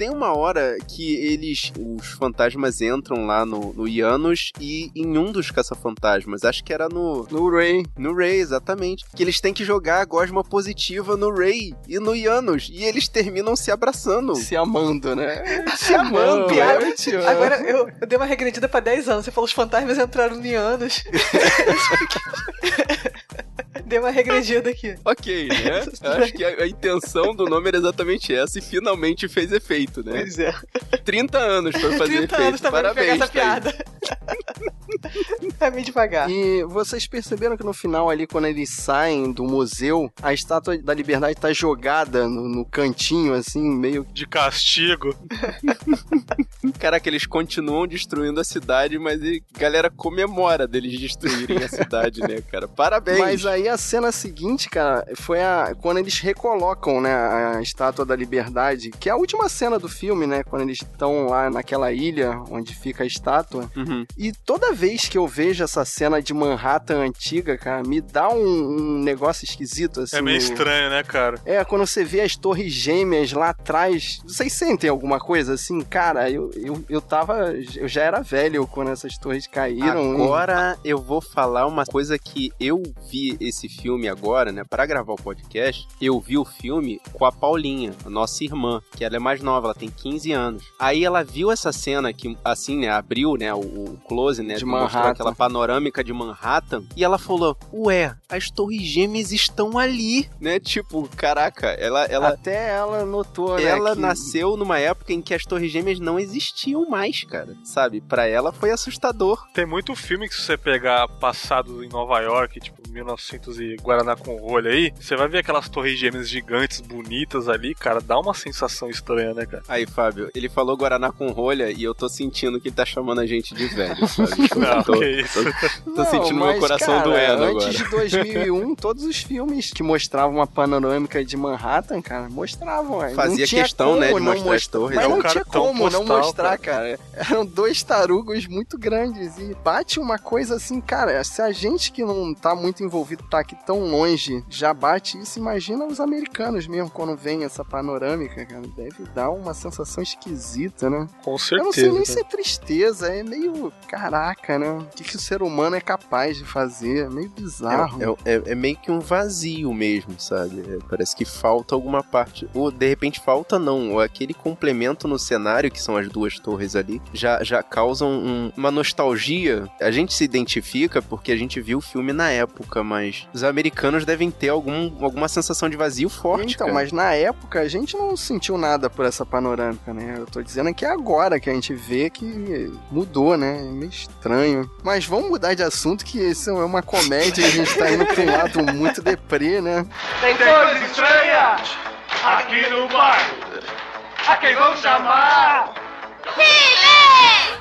S4: Tem uma hora que eles, os fantasmas entram lá no, no Janus e em um dos caça-fantasmas, acho que era no,
S1: No Ray.
S4: no Ray, exatamente, que eles têm que jogar a gosma positiva no Ray e no Janus, e eles terminam se abraçando.
S1: Se amando, né?
S4: Se amando,
S3: piada.
S1: eu te amo.
S3: Agora, eu, eu dei uma regredida pra 10 anos. Você falou os fantasmas entraram em anos. Dei uma regredida aqui.
S4: Ok, né? Eu acho que a, a intenção do nome era exatamente essa e finalmente fez efeito, né?
S3: Pois é.
S4: 30 anos pra fazer
S3: 30
S4: efeito.
S3: anos pra pegar
S4: Parabéns,
S3: essa piada. É meio devagar.
S1: E vocês perceberam que no final ali, quando eles saem do museu, a estátua da liberdade tá jogada no, no cantinho, assim, meio.
S2: De castigo.
S4: Caraca, eles continuam destruindo a cidade, mas a galera comemora deles destruírem a cidade, né, cara? Parabéns!
S1: Mas aí a cena seguinte, cara, foi a quando eles recolocam, né, a estátua da liberdade, que é a última cena do filme, né, quando eles estão lá naquela ilha onde fica a estátua.
S4: Uhum.
S1: E toda vez vez que eu vejo essa cena de Manhattan antiga, cara, me dá um, um negócio esquisito, assim.
S2: É meio estranho, né, cara?
S1: É, quando você vê as torres gêmeas lá atrás, vocês sentem alguma coisa assim? Cara, eu, eu, eu tava. Eu já era velho quando essas torres caíram.
S4: Agora eu vou falar uma coisa que eu vi esse filme agora, né? Pra gravar o podcast, eu vi o filme com a Paulinha, a nossa irmã, que ela é mais nova, ela tem 15 anos. Aí ela viu essa cena que, assim, né? Abriu, né? O, o close, né?
S1: De Manhattan.
S4: aquela panorâmica de Manhattan. E ela falou: Ué, as torres gêmeas estão ali, né? Tipo, caraca, ela. ela
S1: Até ela notou, né?
S4: ela
S1: que-
S4: nasceu numa época em que as torres gêmeas não existiam mais, cara. Sabe? Pra ela foi assustador.
S2: Tem muito filme que se você pegar passado em Nova York, tipo 1900 e Guaraná com rolha aí, você vai ver aquelas torres gêmeas gigantes, bonitas ali, cara, dá uma sensação estranha, né, cara?
S4: Aí, Fábio, ele falou Guaraná com rolha e eu tô sentindo que ele tá chamando a gente de velho, sabe? Tipo,
S2: Não,
S4: eu tô,
S2: que isso.
S4: tô- tô
S1: Não,
S4: sentindo meu
S1: mas,
S4: coração
S1: cara,
S4: doendo
S1: antes
S4: agora.
S1: de 2001, todos os filmes que mostravam uma panorâmica de Manhattan, cara, mostravam.
S4: Fazia
S1: não
S4: questão, né, de
S1: não
S4: mostrar as torres.
S1: Mas
S2: É
S1: não tinha como não
S2: postal,
S1: mostrar, cara. Eram dois tarugos muito grandes e bate uma coisa assim, cara, se a gente que não tá muito envolvido, tá aqui tão longe, já bate isso, imagina os americanos mesmo, quando vem essa panorâmica, cara, deve dar uma sensação esquisita, né?
S2: Com
S1: Eu
S2: certeza.
S1: não sei nem
S2: cara.
S1: se é tristeza, é meio. Caraca, né? O que, que o ser humano é capaz de fazer? É meio bizarro.
S4: É, é- é meio que um vazio mesmo, sabe? É, parece que falta alguma parte. Ou de repente falta não. Ou aquele complemento no cenário, que são as duas torres ali, já, já causam um- uma nostalgia. A gente se identifica porque a gente viu o filme na época, mas os americanos devem ter algum, alguma sensação de vazio forte.
S1: Então,
S4: cara.
S1: mas na época a gente não sentiu nada por essa panorâmica, né? Eu tô dizendo que é agora que a gente vê que mudou, né? É meio estranho. Mas vamos mudar de assunto, que isso é uma comédia e a gente tá indo pra um lado muito deprê, né?
S5: Tem coisa estranha aqui no bairro. A quem vão chamar?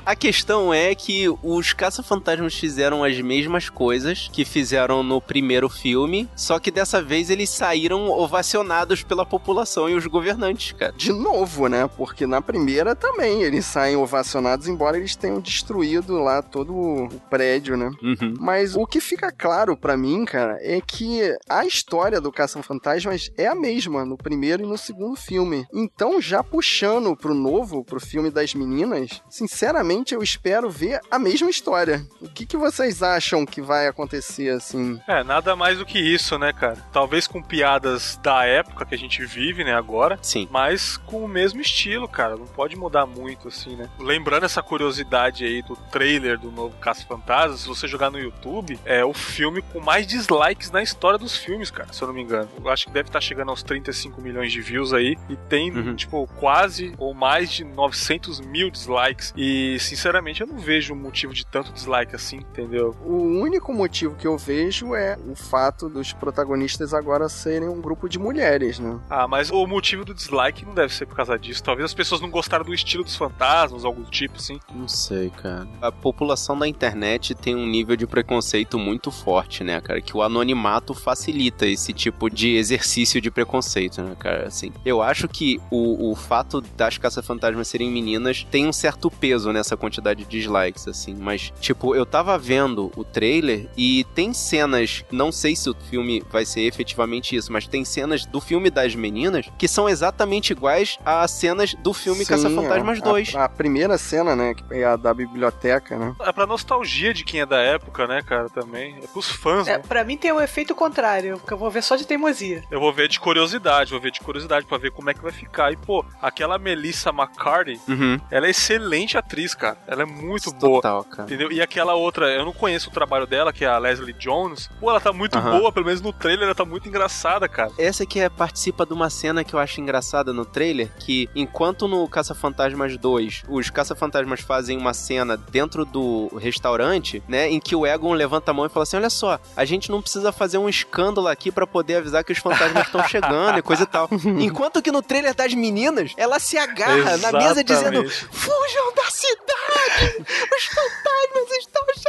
S4: A questão é que os caça-fantasmas fizeram as mesmas coisas que fizeram no primeiro filme, só que dessa vez eles saíram ovacionados pela população e os governantes, cara.
S1: De novo, né? Porque na primeira também eles saem ovacionados, embora eles tenham destruído lá todo o prédio, né?
S4: Uhum.
S1: Mas o que fica claro pra mim, cara, é que a história do Caça-Fantasmas é a mesma no primeiro e no segundo filme. Então, já puxando pro novo, pro filme das meninas, sinceramente eu espero ver a mesma história. O que, que vocês acham que vai acontecer assim?
S2: É, nada mais do que isso, né, cara? Talvez com piadas da época que a gente vive, né, agora.
S4: Sim.
S2: Mas com o mesmo estilo, cara. Não pode mudar muito, assim, né? Lembrando essa curiosidade aí do trailer do novo Caça Fantasmas, se você jogar no YouTube, é o filme com mais dislikes na história dos filmes, cara, se eu não me engano. Eu acho que deve estar chegando aos 35 milhões de views aí. E tem,
S4: Uhum.
S2: tipo, quase ou mais de 900 mil dislikes. E, sinceramente, eu não vejo motivo de tanto dislike assim, entendeu?
S1: O único motivo que eu vejo é o fato dos protagonistas agora serem um grupo de mulheres, né?
S2: Ah, mas o motivo do dislike não deve ser por causa disso. Talvez as pessoas não gostaram do estilo dos fantasmas, algo do tipo, assim.
S4: Não sei, cara. A população da internet tem um nível de preconceito muito forte, né, cara? Que o anonimato facilita esse tipo de exercício de preconceito, né, cara? Assim, eu acho que o, o fato das caça-fantasmas serem meninas tem um certo peso nessa quantidade de dislikes, assim. Mas, tipo, eu tava vendo o trailer e tem cenas, não sei se o filme vai ser efetivamente isso, mas tem cenas do filme das meninas que são exatamente iguais às cenas do filme
S1: Sim,
S4: Caça-Fantasmas
S1: a-
S4: 2.
S1: A, a primeira cena, né? Que é a da biblioteca, né?
S2: É pra nostalgia de quem é da época, né, cara, também. É pros fãs,
S3: É,
S2: né?
S3: pra mim tem o efeito contrário, porque eu vou ver só de teimosia.
S2: Eu vou ver de curiosidade, vou ver de curiosidade pra ver como é que vai ficar. E, pô, aquela Melissa McCarthy,
S4: Uhum.
S2: Ela é excelente atriz, cara. Ela é muito boa.
S4: Total, cara.
S2: Entendeu? E aquela outra, eu não conheço o trabalho dela, que é a Leslie Jones. Pô, ela tá muito boa, pelo menos no trailer ela tá muito engraçada, cara.
S4: Essa que é, participa de uma cena que eu acho engraçada no trailer, que enquanto no Caça-Fantasmas 2, os Caça-Fantasmas fazem uma cena dentro do restaurante, né, em que o Egon levanta a mão e fala assim, olha só, a gente não precisa fazer um escândalo aqui pra poder avisar que os fantasmas estão chegando e coisa e tal. Enquanto que no trailer das meninas, ela se agarra na mesa dizendo,
S2: Exatamente.
S4: Fujam da cidade, os fantasmas estão chegando.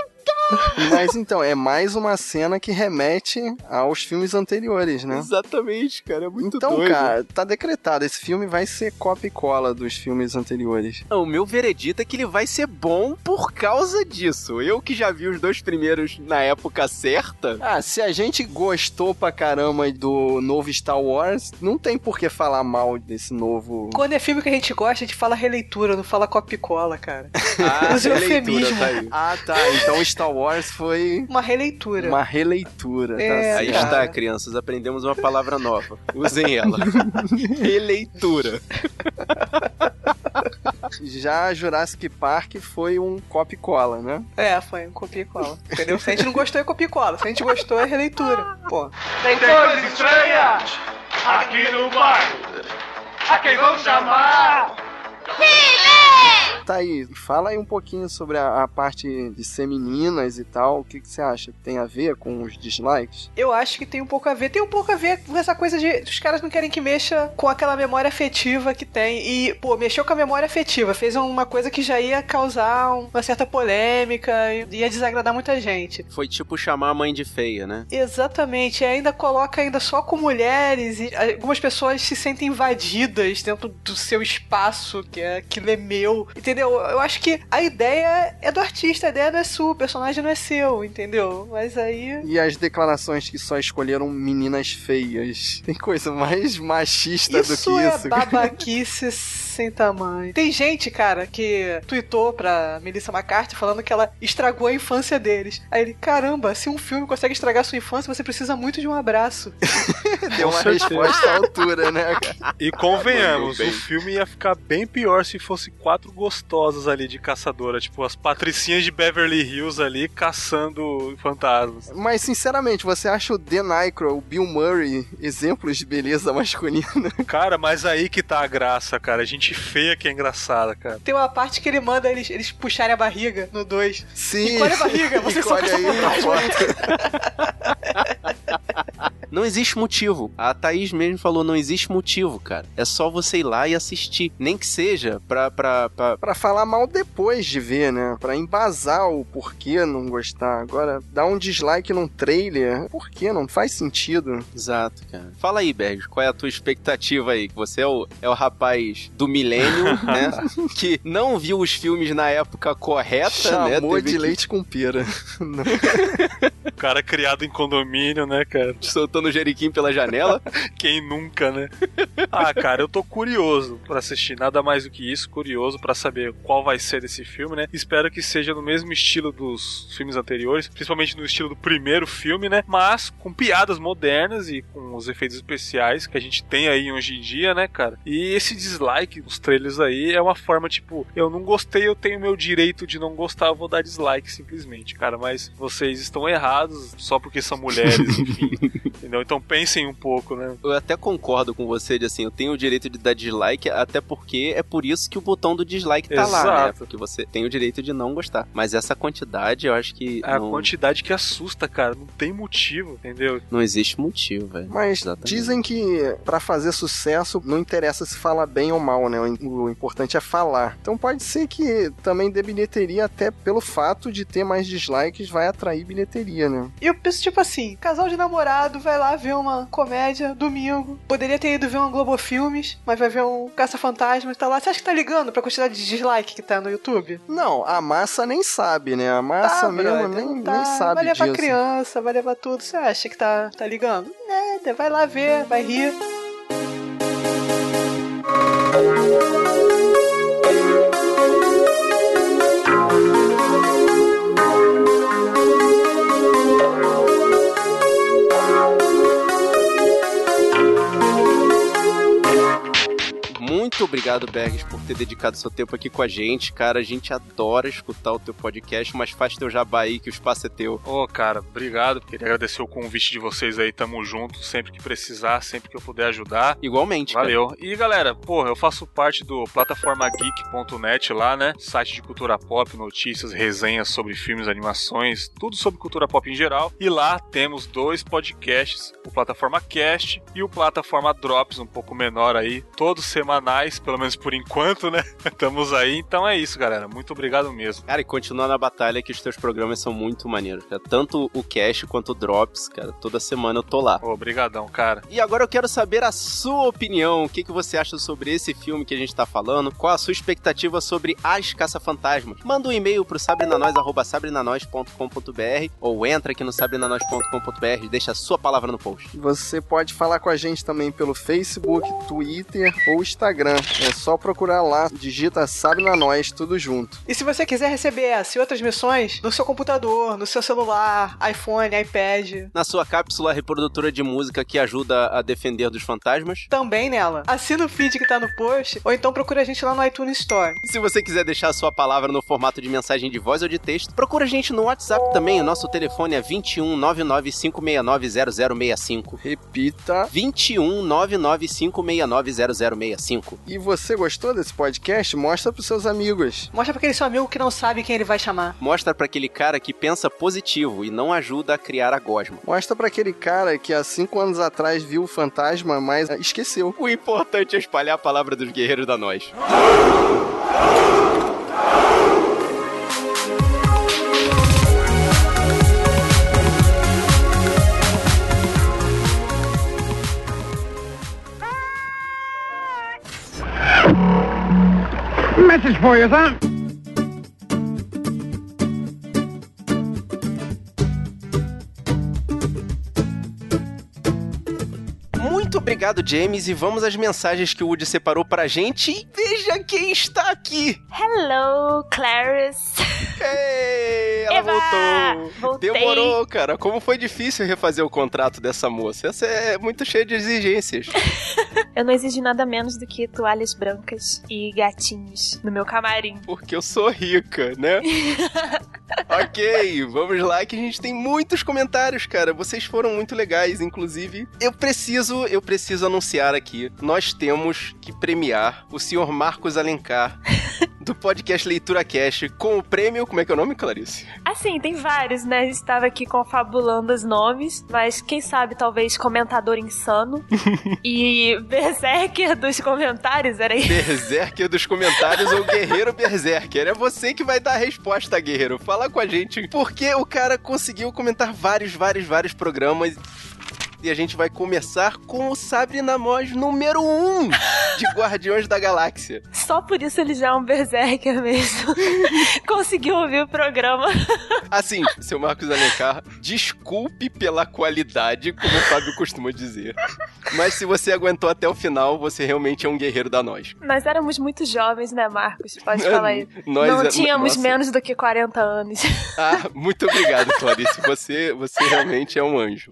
S1: Mas então, é mais uma cena que remete aos filmes anteriores, né?
S4: Exatamente, cara. É muito
S1: então,
S4: doido.
S1: cara, tá decretado. Esse filme vai ser copia e cola dos filmes anteriores.
S4: Não, o meu veredito é que ele vai ser bom por causa disso. Eu que já vi os dois primeiros na época certa.
S1: Ah, se a gente gostou pra caramba do novo Star Wars, não tem por que falar mal desse novo.
S3: Quando é filme que a gente gosta, a gente fala releitura, não fala copia e cola, cara.
S4: Ah,
S3: Os
S4: releitura,
S3: eufemismos.
S4: tá aí.
S1: Ah, tá. Então Star Wars foi
S3: Uma releitura.
S1: uma releitura.
S3: É,
S1: tá
S4: Aí está, crianças, aprendemos uma palavra nova. Usem ela. Releitura.
S1: Já Jurassic Park foi um copia e cola, né?
S3: É, foi um copia e cola. Entendeu? Se a gente não gostou, é copia e cola. Se a gente gostou, é releitura. Pô.
S5: Tem coisa estranha aqui no bairro. A quem vamos chamar?
S1: Tá aí, fala aí um pouquinho sobre a, a parte de ser meninas e tal. O que, que você acha? Tem a ver com os dislikes?
S3: Eu acho que tem um pouco a ver. Tem um pouco a ver com essa coisa de. Os caras não querem que mexa com aquela memória afetiva que tem. E, pô, mexeu com a memória afetiva. Fez uma coisa que já ia causar uma certa polêmica. e Ia desagradar muita gente.
S4: Foi tipo chamar a mãe de feia, né?
S3: Exatamente, e ainda coloca ainda só com mulheres e algumas pessoas se sentem invadidas dentro do seu espaço, que é aquilo é meu, entendeu? Eu acho que a ideia é do artista, a ideia não é sua, o personagem não é seu, entendeu? Mas aí
S1: E as declarações que só escolheram meninas feias. Tem coisa mais machista do
S3: isso
S1: que
S3: é
S1: isso.
S3: babaquice sem tamanho. Tem gente, cara, que tweetou pra Melissa McCarthy falando que ela estragou a infância deles. Aí ele, caramba, se um filme consegue estragar sua infância, você precisa muito de um abraço.
S1: Deu uma resposta à altura, né, cara?
S2: E convenhamos, o filme ia ficar bem pior se fosse quatro gostosas ali de caçadora, tipo as patricinhas de Beverly Hills ali caçando fantasmas.
S1: Mas, sinceramente, você acha o Dan Aykroyd, o Bill Murray, exemplos de beleza masculina?
S2: Cara, mas aí que tá a graça, cara. Gente feia que é engraçada, cara.
S3: Tem uma parte que ele manda eles, eles puxarem a barriga no 2.
S1: Sim.
S3: Encolhe a barriga, você só
S1: aí
S3: passa por
S1: na
S3: trás,
S1: foto.
S4: Não existe motivo. A Thaís mesmo falou, não existe motivo, cara. É só você ir lá e assistir. Nem que seja pra... pra, pra...
S1: Pra falar mal depois de ver, né? Pra embasar o porquê não gostar. Agora, dar um dislike num trailer, por que? Não faz sentido.
S4: Exato, cara. Fala aí, Berg, qual é a tua expectativa aí? Você é o, é o rapaz do milênio, né? Que não viu os filmes na época correta, né?
S1: Chamou
S4: Teve
S1: de
S4: que-
S1: leite com pera.
S2: O cara criado em condomínio, né, cara?
S4: Soltando o Jeriquim pela janela.
S2: Quem nunca, né? ah, cara, eu tô curioso pra assistir. Nada mais do que isso, curioso pra saber qual vai ser desse filme, né? Espero que seja no mesmo estilo dos filmes anteriores, principalmente no estilo do primeiro filme, né? Mas com piadas modernas e com os efeitos especiais que a gente tem aí hoje em dia, né, cara? E esse dislike nos trailers aí é uma forma tipo, eu não gostei, eu tenho meu direito de não gostar, eu vou dar dislike simplesmente, cara. Mas vocês estão errados só porque são mulheres, enfim. Entendeu? Então pensem um pouco, né?
S4: Eu até concordo com você de assim, eu tenho o direito de dar dislike, até porque é por isso que o botão do dislike tá lá, né?
S2: Exato.
S4: Porque você tem o direito de não gostar. Mas essa quantidade, eu acho que
S2: A
S4: não,
S2: quantidade que assusta, cara. Não tem motivo, entendeu?
S4: não existe motivo, velho.
S1: Mas
S4: Exatamente.
S1: dizem que pra fazer sucesso não interessa se fala bem ou mal, né? O o importante é falar. Então pode ser que também dê bilheteria até pelo fato de ter mais dislikes vai atrair bilheteria, né?
S3: E eu penso, tipo assim, casal de namorado vai lá ver uma comédia domingo. Poderia ter ido ver um Globo Filmes, mas vai ver um Caça-Fantasmas, tá lá. Você acha que tá ligando pra quantidade de dislike que tá no YouTube?
S1: Não, a massa nem sabe, né? A massa
S3: Tá,
S1: mesmo
S3: brother,
S1: nem,
S3: tá.
S1: nem sabe
S3: Vai levar
S1: disso.
S3: criança, vai levar tudo. Você acha que tá, tá ligando? Nada, vai lá ver, vai rir.
S4: Muito obrigado, Bergs, por ter dedicado seu tempo aqui com a gente. Cara, a gente adora escutar o teu podcast, mas faz teu jabá aí que o espaço é teu.
S2: Ô, cara, obrigado. Queria agradecer o convite de vocês aí. Tamo junto. Sempre que precisar, sempre que eu puder ajudar.
S4: Igualmente, cara.
S2: Valeu. E galera, porra, eu faço parte do plataformageek.net lá, né? Site de cultura pop, notícias, resenhas sobre filmes, animações, tudo sobre cultura pop em geral. E lá temos dois podcasts, o Plataforma Cast e o Plataforma Drops, um pouco menor aí, todos semanais, pelo menos por enquanto, né? Estamos aí. Então é isso, galera. Muito obrigado mesmo.
S4: Cara, e continua na batalha que os teus programas são muito maneiros, cara. Tanto o Cash quanto o Drops, cara. Toda semana eu tô lá.
S2: Obrigadão, cara.
S4: E agora eu quero saber a sua opinião. O que, que você acha sobre esse filme que a gente tá falando? Qual a sua expectativa sobre As Caça-Fantasmas? Manda um e-mail pro sabrenanois.com.br ou entra aqui no sabrenanois.com.br e deixa a sua palavra no post.
S1: Você pode falar com a gente também pelo Facebook, Twitter ou Instagram. É só procurar lá, digita Sabe na Nós, tudo junto.
S3: E se você quiser receber essa e outras missões no seu computador, no seu celular, iPhone, iPad,
S4: Na sua cápsula reprodutora de música que ajuda a defender dos fantasmas.
S3: também nela. Assina o feed que tá no post, ou então procura a gente lá no iTunes Store.
S4: E se você quiser deixar a sua palavra no formato de mensagem de voz ou de texto, procura a gente no WhatsApp também. O nosso telefone é 21 99 569 0065.
S1: Repita.
S4: 21 99 569 0065.
S1: E você gostou desse podcast? Mostra pros seus amigos.
S3: Mostra pra aquele seu amigo que não sabe quem ele vai chamar.
S4: Mostra pra aquele cara que pensa positivo e não ajuda a criar a gosma.
S1: Mostra pra aquele cara que há cinco anos atrás viu o fantasma, mas esqueceu.
S4: O importante é espalhar a palavra dos guerreiros da nós.
S6: Message for you, sir.
S4: Muito obrigado, James, e vamos às mensagens que o Woody separou pra gente. E veja quem está aqui!
S8: Hello, Clarice.
S4: Ei, ela
S8: Eva!
S4: voltou!
S8: Voltei.
S4: Demorou, cara. Como foi difícil refazer o contrato dessa moça. Essa é muito cheia de exigências.
S8: Eu não exigi nada menos do que toalhas brancas e gatinhos no meu camarim.
S4: Porque eu sou rica, né? ok, vamos lá que a gente tem muitos comentários, cara. Vocês foram muito legais, inclusive. Eu preciso, eu preciso anunciar aqui. Nós temos que premiar o senhor Marcos Alencar do podcast Leitura Cash com o prêmio, como é que é o nome, Clarice?
S8: Assim, tem vários, né? Estava aqui confabulando os nomes, mas quem sabe talvez comentador insano e berserker dos comentários, era isso.
S4: Berserker dos comentários ou Guerreiro Berserker. É você que vai dar a resposta, Guerreiro. Fala com a gente. Porque o cara conseguiu comentar vários, vários, vários programas. E a gente vai começar com o Sabre na Mós número 1 um de Guardiões da Galáxia.
S8: Só por isso ele já é um berserker mesmo. Conseguiu ouvir o programa.
S4: Assim, seu Marcos Alencar, desculpe pela qualidade, como o Fábio costuma dizer. Mas se você aguentou até o final, você realmente é um guerreiro da nós.
S8: Nós éramos muito jovens, né, Marcos? Pode falar isso.
S4: Nós
S8: Não
S4: é-
S8: tínhamos
S4: nossa.
S8: menos do que 40 anos.
S4: Ah, muito obrigado, Clarice. Você, você realmente é um anjo.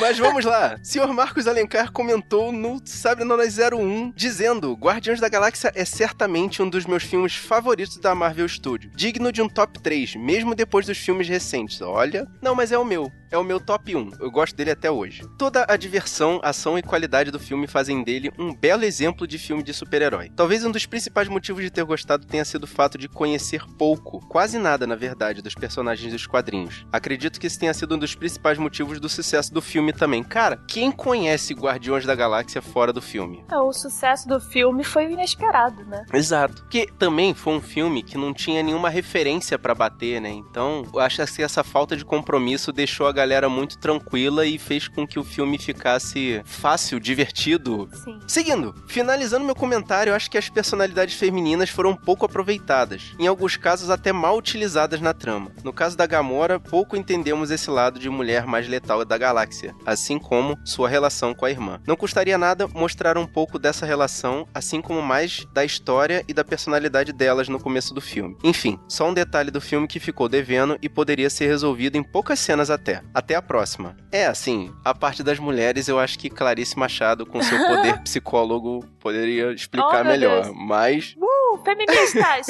S4: Mas vamos lá. Senhor Marcos Alencar comentou no Sabre na Nós 01, dizendo: Guardiões da Galáxia é certamente um dos meus filmes favoritos da Marvel Studio. Digno de um top 3, mesmo depois dos filmes recentes. Olha. Não, mas é o meu. É o meu top 1. Eu gosto dele até hoje. Toda a diversão, ação e qualidade do filme fazem dele um belo exemplo de filme de super-herói. Talvez um dos principais motivos de ter gostado tenha sido o fato de conhecer pouco, quase nada na verdade, dos personagens dos quadrinhos. Acredito que esse tenha sido um dos principais motivos do sucesso do filme também. Cara, quem conhece Guardiões da Galáxia fora do filme?
S8: É, O sucesso do filme foi inesperado, né?
S4: Exato. Porque também foi um filme que não tinha nenhuma referência pra bater, né? Então, eu acho que essa falta de compromisso deixou a galera muito tranquila e fez com que o filme ficasse fácil, divertido.
S8: Sim.
S4: Seguindo, finalizando meu comentário, eu acho que as personalidades femininas foram pouco aproveitadas, em alguns casos até mal utilizadas na trama. No caso da Gamora, pouco entendemos esse lado de mulher mais letal da galáxia, assim como sua relação com a irmã. Não custaria nada mostrar um pouco dessa relação, assim como mais da história e da personalidade delas no começo do filme. Enfim, só um detalhe do filme que ficou devendo e poderia ser resolvido em poucas cenas até. Até a próxima. É, assim, a parte das mulheres eu acho que Clarice Machado, com seu poder psicólogo, poderia explicar
S8: Oh,
S4: melhor.
S8: Deus.
S4: Mas
S8: Uhul, feministas!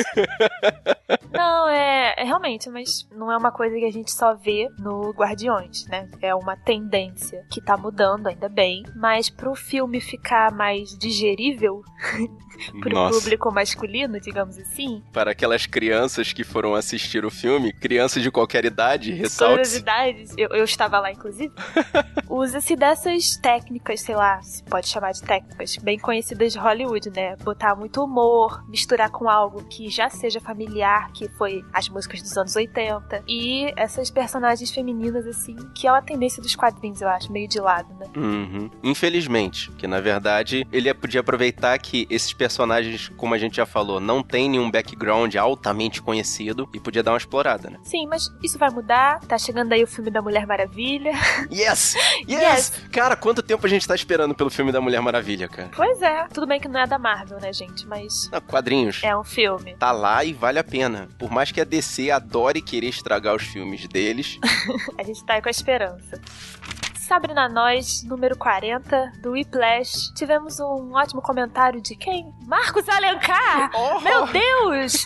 S8: não, é, é realmente, mas não é uma coisa que a gente só vê no Guardiões, né? É uma tendência que tá mudando, ainda bem. Mas pro filme ficar mais digerível pro
S4: Nossa.
S8: público masculino, digamos assim,
S4: Para aquelas crianças que foram assistir o filme, crianças de qualquer idade,
S8: todas as
S4: ressalte
S8: idades, eu, eu estava lá inclusive, usa-se dessas técnicas, sei lá, se pode chamar de técnicas, bem conhecidas de Hollywood, né? Botar muito humor, misturar com algo que já seja familiar, que foi as músicas dos anos 80, e essas personagens femininas, assim, que é uma tendência dos quadrinhos, eu acho, meio de lado, né?
S4: Uhum. Infelizmente, que na verdade ele podia aproveitar que esses personagens, como a gente já falou, não tem nenhum background altamente conhecido e podia dar uma explorada, né?
S8: Sim, mas isso vai mudar, tá chegando aí o filme da Mulher Maravilha.
S4: Yes! yes!
S8: Yes!
S4: Cara, quanto tempo a gente tá esperando pelo filme da Mulher Maravilha, cara?
S8: Pois é, tudo bem que não é da Marvel, né, gente, mas
S4: Ah, quadrinhos.
S8: é um filme.
S4: Tá lá e vale a pena. Por mais que a DC adore querer estragar os filmes deles.
S8: A gente tá aí com a esperança. Sabrina Nós, número 40, do Whiplash. Tivemos um ótimo comentário de quem? Marcos Alencar! Meu Deus!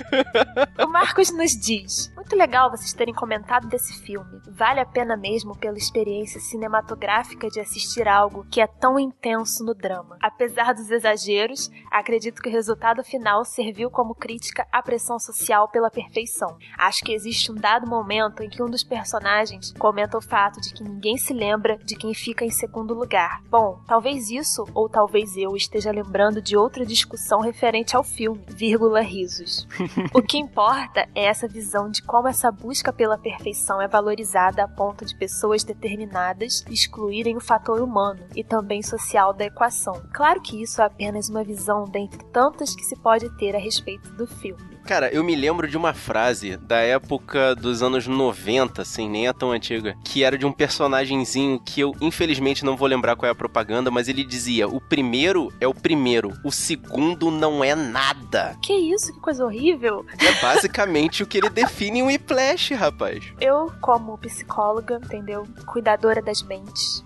S8: o Marcos nos diz: Muito legal vocês terem comentado desse filme. Vale a pena mesmo pela experiência cinematográfica de assistir algo que é tão intenso no drama. Apesar dos exageros, acredito que o resultado final serviu como crítica à pressão social pela perfeição. Acho que existe um dado momento em que um dos personagens comenta o fato de que ninguém se lembra de quem fica em segundo lugar. Bom, talvez isso, ou talvez eu, esteja lembrando de outra discussão referente ao filme, vírgula risos. o que importa é essa visão de como essa busca pela perfeição é valorizada a ponto de pessoas determinadas excluírem o fator humano e também social da equação. Claro que isso é apenas uma visão dentre tantas que se pode ter a respeito do filme.
S4: Cara, eu me lembro de uma frase da época dos anos 90, assim, nem é tão antiga, que era de um personagemzinho que eu, infelizmente, não vou lembrar qual é a propaganda, mas ele dizia: o primeiro é o primeiro, o segundo não é nada.
S8: Que isso, que coisa horrível!
S4: É basicamente o que ele define em Whiplash, rapaz.
S8: Eu, como psicóloga, entendeu? Cuidadora das mentes.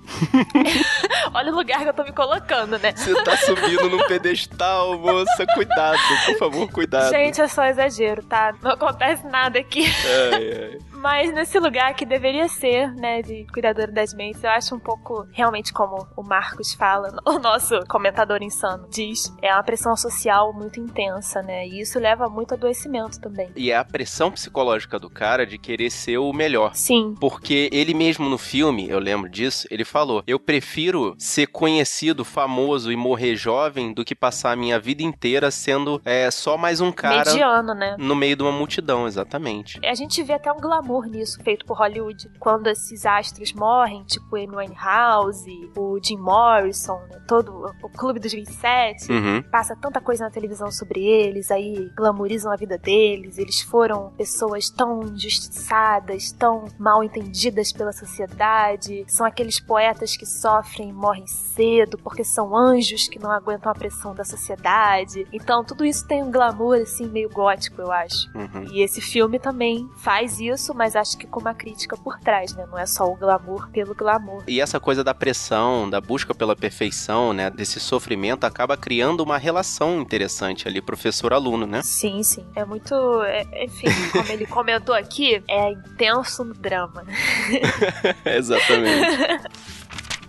S8: Olha o lugar que eu tô me colocando, né?
S4: Você tá subindo num pedestal, moça. Cuidado, por favor, cuidado.
S8: Gente, é só exagero, tá? Não acontece nada aqui.
S4: Ai, ai.
S8: Mas nesse lugar que deveria ser, né, de cuidadora das mentes, eu acho um pouco, realmente, como o Marcos fala, o nosso comentador insano diz, é uma pressão social muito intensa, né? E isso leva muito adoecimento também.
S4: E é a pressão psicológica do cara de querer ser o melhor.
S8: Sim,
S4: Porque ele mesmo no filme, eu lembro disso, ele falou: Eu prefiro ser conhecido, famoso e morrer jovem do que passar a minha vida inteira sendo é, só mais um cara
S8: mediano, né?
S4: no meio de uma multidão, exatamente.
S8: A gente vê até um glamour nisso feito por Hollywood. Quando esses astros morrem, tipo Amy Winehouse, o Jim Morrison, né? todo o Clube dos 27,
S4: Uhum.
S8: passa tanta coisa na televisão sobre eles, aí glamourizam a vida deles. Eles foram pessoas tão injustiçadas, tão mal entendidas pela sociedade. São aqueles poetas que sofrem e morrem cedo porque são anjos que não aguentam a pressão da sociedade. Então, tudo isso tem um glamour assim meio gótico, eu acho.
S4: Uhum.
S8: E esse filme também faz isso, mas acho que com uma crítica por trás, né? Não é só o glamour pelo glamour.
S4: E essa coisa da pressão, da busca pela perfeição, né, desse sofrimento, acaba criando uma relação interessante ali, professor-aluno, né?
S8: Sim, sim. É muito. é- enfim, como ele comentou aqui, é intenso no drama.
S4: Exatamente.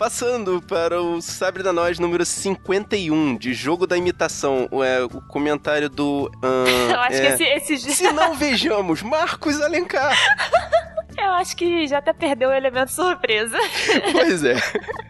S4: Passando para o Sabre da Nós número 51, de Jogo da Imitação. É, o comentário do. ahn,
S8: Eu acho
S4: é,
S8: que esse, esse.
S4: Se não vejamos, Marcos Alencar.
S8: Eu acho que já até perdeu o elemento surpresa.
S4: Pois é.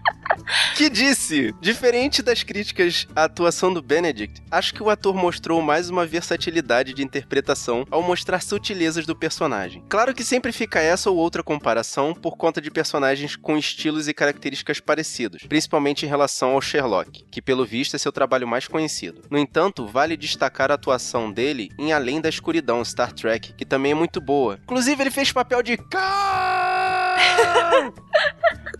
S4: Que disse, diferente das críticas à atuação do Benedict, acho que o ator mostrou mais uma versatilidade de interpretação ao mostrar sutilezas do personagem. Claro que sempre fica essa ou outra comparação por conta de personagens com estilos e características parecidos, principalmente em relação ao Sherlock, que pelo visto é seu trabalho mais conhecido. No entanto, vale destacar a atuação dele em Além da Escuridão, Star Trek, que também é muito boa. Inclusive, ele fez papel de!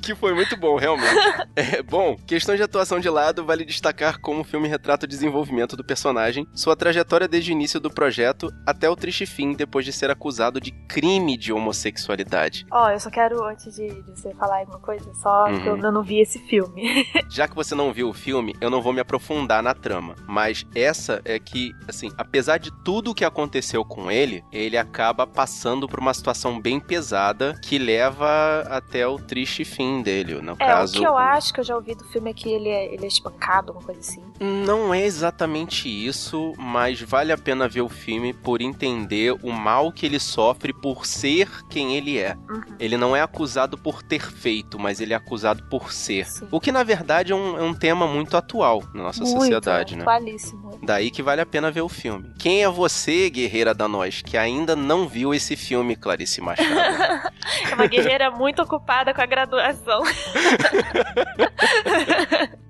S4: Que foi muito bom, realmente. É, bom, questão de atuação de lado, vale destacar como o filme retrata o desenvolvimento do personagem, sua trajetória desde o início do projeto até o triste fim depois de ser acusado de crime de homossexualidade.
S8: Ó, eu só quero, antes de, de você falar alguma coisa, só que eu
S4: Uhum.
S8: não vi esse filme.
S4: Já que você não viu o filme, eu não vou me aprofundar na trama, mas essa é que, assim, apesar de tudo o que aconteceu com ele, ele acaba passando por uma situação bem pesada que leva até o triste fim dele, no
S8: É,
S4: caso.
S8: o que eu acho que eu já ouvi do filme é que ele é, ele é espancado, alguma coisa assim.
S4: Não é exatamente isso, mas vale a pena ver o filme por entender o mal que ele sofre por ser quem ele é.
S8: Uhum.
S4: Ele não é acusado por ter feito, mas ele é acusado por ser.
S8: Sim.
S4: O que na verdade é um, é um tema muito atual na nossa
S8: Muito,
S4: sociedade, né?
S8: atualíssimo.
S4: Daí que vale a pena ver o filme. Quem é você, guerreira da nós, que ainda não viu esse filme, Clarice Machado?
S8: É uma guerreira muito ocupada com a graduação.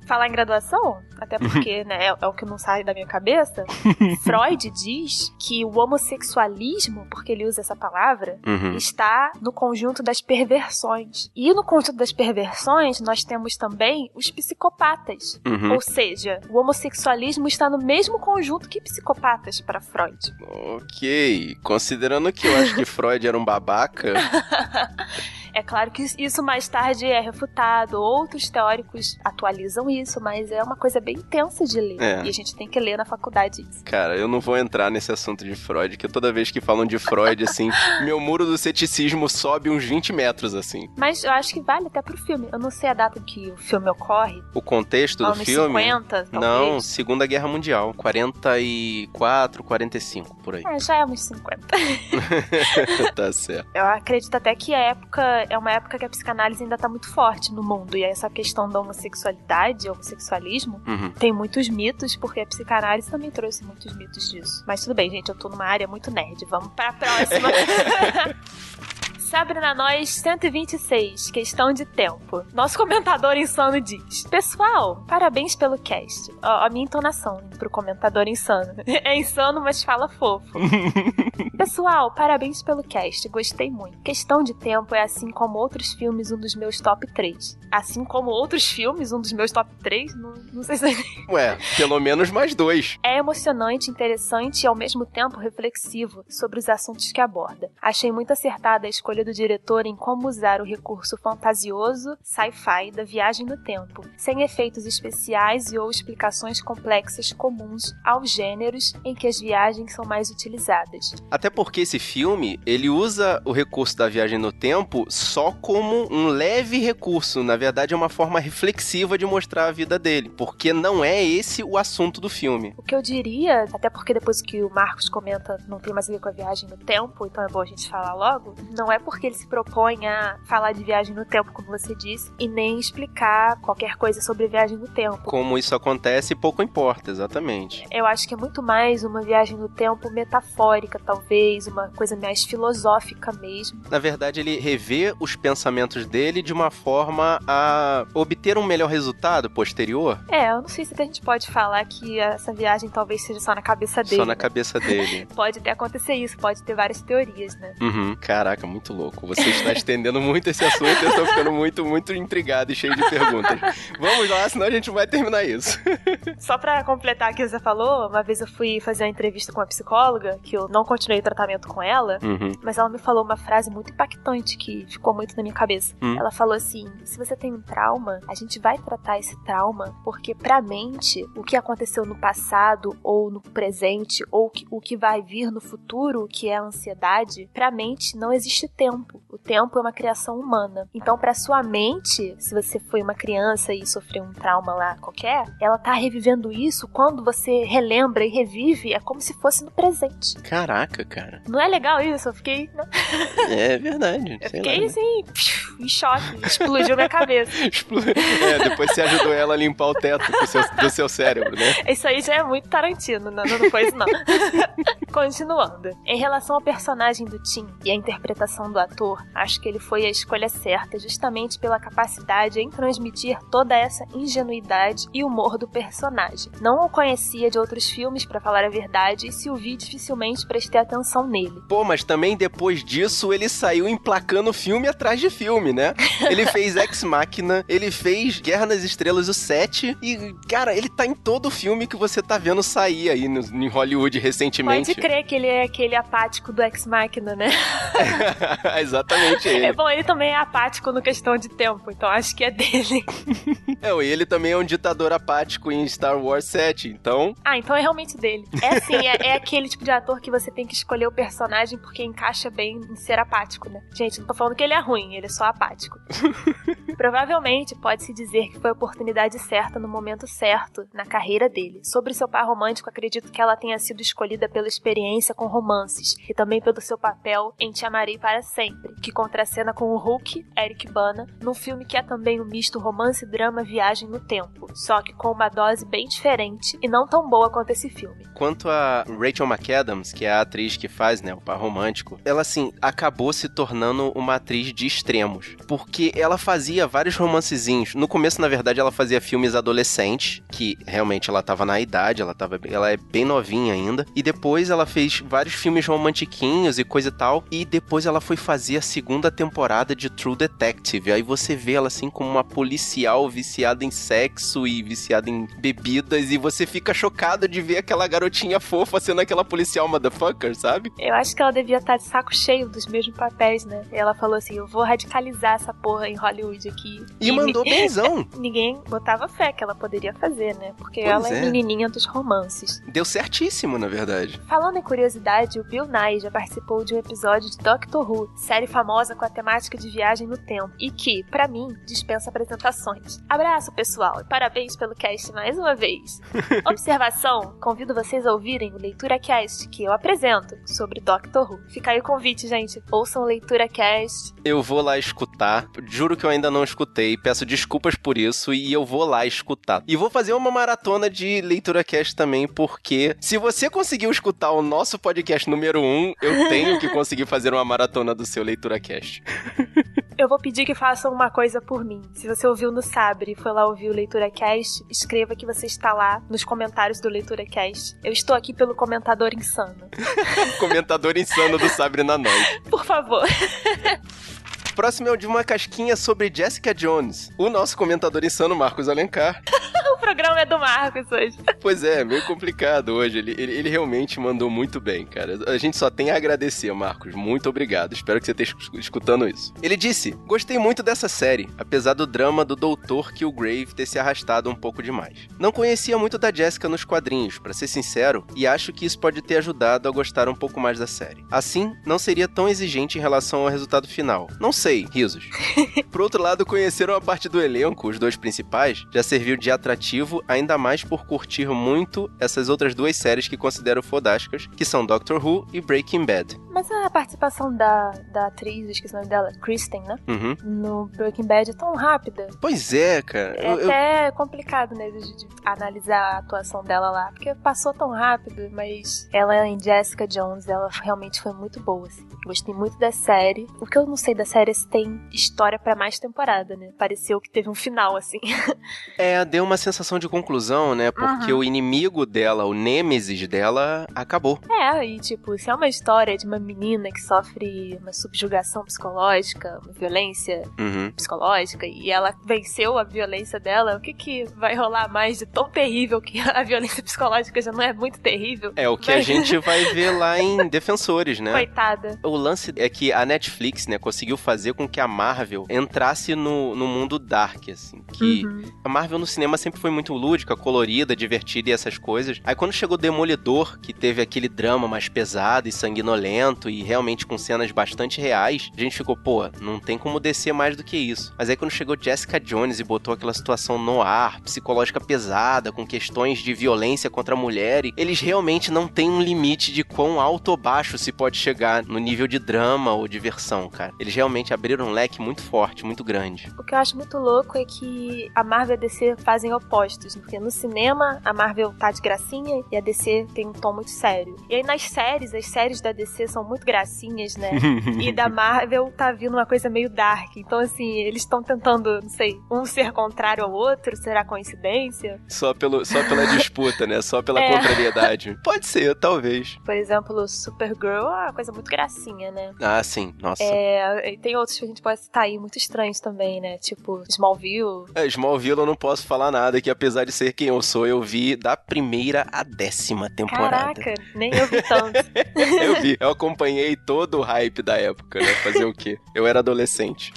S8: Falar em graduação, até porque né, é, é o que não sai da minha cabeça. Freud diz que o homossexualismo, porque ele usa essa palavra,
S4: Uhum.
S8: está no conjunto das perversões. E no conjunto das perversões, nós temos também os psicopatas.
S4: Uhum.
S8: Ou seja, o homossexualismo está no mesmo conjunto que psicopatas para Freud.
S4: Ok. Considerando que eu acho que Freud era um babaca,
S8: É claro que isso mais tarde é refutado, outros teóricos atualizam isso, mas é uma coisa bem tensa de ler.
S4: É.
S8: E a gente tem que ler na faculdade isso.
S4: cara, eu não vou entrar nesse assunto de Freud, que toda vez que falam de Freud, assim, meu muro do ceticismo sobe uns 20 metros, assim.
S8: Mas eu acho que vale até pro filme. Eu não sei a data em que o filme ocorre.
S4: O contexto do filme.
S8: 50,
S4: Não,
S8: talvez.
S4: Segunda Guerra Mundial. 44, 45, por aí.
S8: É, já é uns 50.
S4: tá certo.
S8: Eu acredito até que a época é uma época que a psicanálise ainda tá muito forte no mundo. E essa questão da homossexualidade, homossexualismo,
S4: Uhum.
S8: tem muitos mitos, porque a psicanálise também trouxe muitos mitos disso. Mas tudo bem, gente, eu tô numa área muito nerd. Vamos pra próxima. Sabrina Nós 126, questão de tempo. Nosso comentador insano diz: Pessoal, parabéns pelo cast. Ó, a minha entonação pro comentador insano. É insano, mas fala fofo. Pessoal, parabéns pelo cast, gostei muito. Questão de tempo é assim como outros filmes, um dos meus top 3. Assim como outros filmes, um dos meus top 3? Não, não sei se
S4: Ué, pelo menos mais dois.
S8: é emocionante, interessante e ao mesmo tempo reflexivo sobre os assuntos que aborda. Achei muito acertada a escolha do diretor em como usar o recurso fantasioso, sci-fi da viagem no tempo, sem efeitos especiais e ou explicações complexas comuns aos gêneros em que as viagens são mais utilizadas.
S4: Até porque esse filme, ele usa o recurso da viagem no tempo só como um leve recurso. Na verdade, é uma forma reflexiva de mostrar a vida dele. Porque não é esse o assunto do filme.
S8: O que eu diria, até porque depois que o Marcos comenta não tem mais a ver com a viagem no tempo, então é bom a gente falar logo, não é porque ele se propõe a falar de viagem no tempo, como você disse, e nem explicar qualquer coisa sobre viagem no tempo.
S4: Como isso acontece, pouco importa, exatamente.
S8: Eu acho que é muito mais uma viagem no tempo metafórica, talvez, uma coisa mais filosófica mesmo.
S4: Na verdade, ele revê os pensamentos dele de uma forma a obter um melhor resultado posterior.
S8: É, eu não sei se a gente pode falar que essa viagem talvez seja só na cabeça dele.
S4: Só na
S8: né?
S4: cabeça dele.
S8: Pode até acontecer isso, pode ter várias teorias, né?
S4: Uhum. Caraca, muito louco. Você está estendendo muito esse assunto e eu estou ficando muito, muito intrigado e cheio de perguntas. Vamos lá, senão a gente vai terminar isso.
S8: Só pra completar o que você falou, uma vez eu fui fazer uma entrevista com uma psicóloga, que eu não continuei o tratamento com ela,
S4: Uhum.
S8: mas ela me falou uma frase muito impactante que ficou muito na minha cabeça.
S4: Hum.
S8: Ela falou assim: se você tem um trauma, a gente vai tratar esse trauma, porque pra mente, o que aconteceu no passado ou no presente, ou o que vai vir no futuro, que é a ansiedade, pra mente não existe tempo. O tempo é uma criação humana. Então, pra sua mente, se você foi uma criança e sofreu um trauma lá qualquer, ela tá revivendo isso quando você relembra e revive, é como se fosse no presente.
S4: Caraca, cara.
S8: Não é legal isso? Eu fiquei.
S4: É verdade.
S8: Eu fiquei
S4: lá, né?
S8: assim, pfiu, em choque. Explodiu minha cabeça.
S4: É, depois você ajudou ela a limpar o teto do seu, do seu cérebro, né?
S8: Isso aí já é muito Tarantino, não, não foi isso não. Continuando. Em relação ao personagem do Tim e a interpretação ator, acho que ele foi a escolha certa, justamente pela capacidade em transmitir toda essa ingenuidade e humor do personagem. Não o conhecia de outros filmes, para falar a verdade, e se o vi, dificilmente prestei atenção nele.
S4: Pô, mas também depois disso ele saiu emplacando filme atrás de filme, né? Ele fez Ex Machina, ele fez Guerra nas Estrelas, o 7, e, cara, ele tá em todo filme que você tá vendo sair aí no, em Hollywood recentemente.
S8: Pode crer que ele é aquele apático do Ex Machina, né?
S4: Exatamente ele.
S8: É bom, ele também é apático no questão de tempo, então acho que é dele.
S4: É, e ele também é um ditador apático em Star Wars 7, então...
S8: Ah, então é realmente dele. É assim, é, é aquele tipo de ator que você tem que escolher o personagem porque encaixa bem em ser apático, né? Gente, não tô falando que ele é ruim, ele é só apático. Provavelmente pode-se dizer que foi a oportunidade certa no momento certo na carreira dele. Sobre seu par romântico, acredito que ela tenha sido escolhida pela experiência com romances e também pelo seu papel em Te Amarei para Sempre, que contracena com o Hulk, Eric Bana, num filme que é também um misto romance, drama, viagem no tempo, só que com uma dose bem diferente e não tão boa quanto esse filme.
S4: Quanto a Rachel McAdams, que é a atriz que faz, né, o par romântico, ela assim acabou se tornando uma atriz de extremos, porque ela fazia vários romancezinhos. No começo, na verdade, ela fazia filmes adolescentes, que realmente ela tava na idade, ela tava ela é bem novinha ainda, e depois ela fez vários filmes romantiquinhos e coisa e tal, e depois ela foi fazer a segunda temporada de True Detective. Aí você vê ela assim como uma policial viciada em sexo e viciada em bebidas e você fica chocado de ver aquela garotinha fofa sendo aquela policial motherfucker, sabe?
S8: Eu acho que ela devia estar de saco cheio dos mesmos papéis, né? E ela falou assim: eu vou radicalizar essa porra em Hollywood aqui.
S4: E, mandou benzão.
S8: Ninguém botava fé que ela poderia fazer, né? Porque
S4: Pois
S8: ela é.
S4: é.
S8: menininha dos romances.
S4: Deu certíssimo, na verdade.
S8: Falando em curiosidade, o Bill Nye já participou de um episódio de Doctor Who, série famosa com a temática de viagem no tempo, e que, pra mim, dispensa apresentações. Abraço, pessoal, e parabéns pelo cast mais uma vez. Observação: convido vocês a ouvirem o Leitura Cast que eu apresento sobre Doctor Who. Fica aí o convite, gente. Ouçam Leitura Cast.
S4: Eu vou lá escutar. Juro que eu ainda não escutei. Peço desculpas por isso e eu vou lá escutar. E vou fazer uma maratona de leitura cast também, porque se você conseguiu escutar o nosso podcast número 1, um, eu tenho que conseguir fazer uma maratona do seu leitura cast.
S8: Eu vou pedir que façam uma coisa por mim. Se você ouviu no Sabre e foi lá ouvir o Leitura Cast, escreva que você está lá nos comentários do Leitura Cast. Eu estou aqui pelo comentador insano.
S4: Comentador insano do Sabre na Noite.
S8: Por favor.
S4: Próximo é o de uma casquinha sobre Jessica Jones. O nosso comentador insano, Marcos Alencar.
S8: o programa é do Marcos hoje.
S4: Pois é, meio complicado hoje. Ele, ele, ele realmente mandou muito bem, cara. A gente só tem a agradecer, Marcos. Muito obrigado. Espero que você esteja escu- escutando isso. Ele disse: Gostei muito dessa série, apesar do drama do doutor Killgrave ter se arrastado um pouco demais. Não conhecia muito da Jessica nos quadrinhos, pra ser sincero, e acho que isso pode ter ajudado a gostar um pouco mais da série. Assim, não seria tão exigente em relação ao resultado final. Não sei, risos. Por outro lado, conheceram a parte do elenco, os dois principais, já serviu de atrativo, ainda mais por curtir muito essas outras duas séries que considero fodásticas, que são Doctor Who e Breaking Bad.
S8: Mas a participação da, da atriz, esqueci o nome dela, Kristen, né?
S4: Uhum.
S8: No Breaking Bad é tão rápida.
S4: Pois é, cara.
S8: É
S4: Eu- eu-
S8: até complicado, né, de, de analisar a atuação dela lá, porque passou tão rápido, mas ela em Jessica Jones, ela realmente foi muito boa, assim. Gostei muito da série. O que eu não sei da série é se tem história pra mais temporada, né? Pareceu que teve um final, assim.
S4: É, deu uma sensação de conclusão, né? Porque
S8: Uhum.
S4: o inimigo dela, o nêmesis dela, acabou.
S8: É, e tipo, se é uma história de uma menina que sofre uma subjugação psicológica, uma violência
S4: Uhum.
S8: psicológica, e ela venceu a violência dela, o que que vai rolar mais de tão terrível que a violência psicológica já não é muito terrível?
S4: É o que a
S8: Mas-
S4: gente vai ver lá em Defensores, né?
S8: Coitada.
S4: O lance é que a Netflix, né, conseguiu fazer com que a Marvel entrasse no, no mundo dark, assim. Que
S8: Uhum.
S4: a Marvel no cinema sempre foi muito lúdica, colorida, divertida e essas coisas. Aí quando chegou Demolidor, que teve aquele drama mais pesado e sanguinolento e realmente com cenas bastante reais, a gente ficou, pô, não tem como descer mais do que isso. Mas aí quando chegou Jessica Jones e botou aquela situação no ar, psicológica pesada, com questões de violência contra a mulher, eles realmente não têm um limite de quão alto ou baixo se pode chegar no nível de drama ou diversão, cara. Eles realmente abriram um leque muito forte, muito grande.
S8: O que eu acho muito louco é que a Marvel e a DC fazem opostos, porque no cinema a Marvel tá de gracinha e a DC tem um tom muito sério. E aí nas séries, as séries da DC são são muito gracinhas, né? e da Marvel tá vindo uma coisa meio dark. Então, assim, eles estão tentando, não sei, um ser contrário ao outro. Será coincidência?
S4: Só, pelo, só pela disputa, né? Só pela
S8: É.
S4: contrariedade. Pode ser, talvez.
S8: Por exemplo, Supergirl é uma coisa muito gracinha, né?
S4: Ah, sim. Nossa.
S8: É, tem outros que a gente pode citar aí muito estranhos também, né? Tipo Smallville.
S4: É, Smallville eu não posso falar nada, que apesar de ser quem eu sou, eu vi da primeira à décima temporada.
S8: Caraca, nem eu vi tanto.
S4: eu vi, eu acompanhei todo o hype da época, né? Fazer o quê? Eu era adolescente.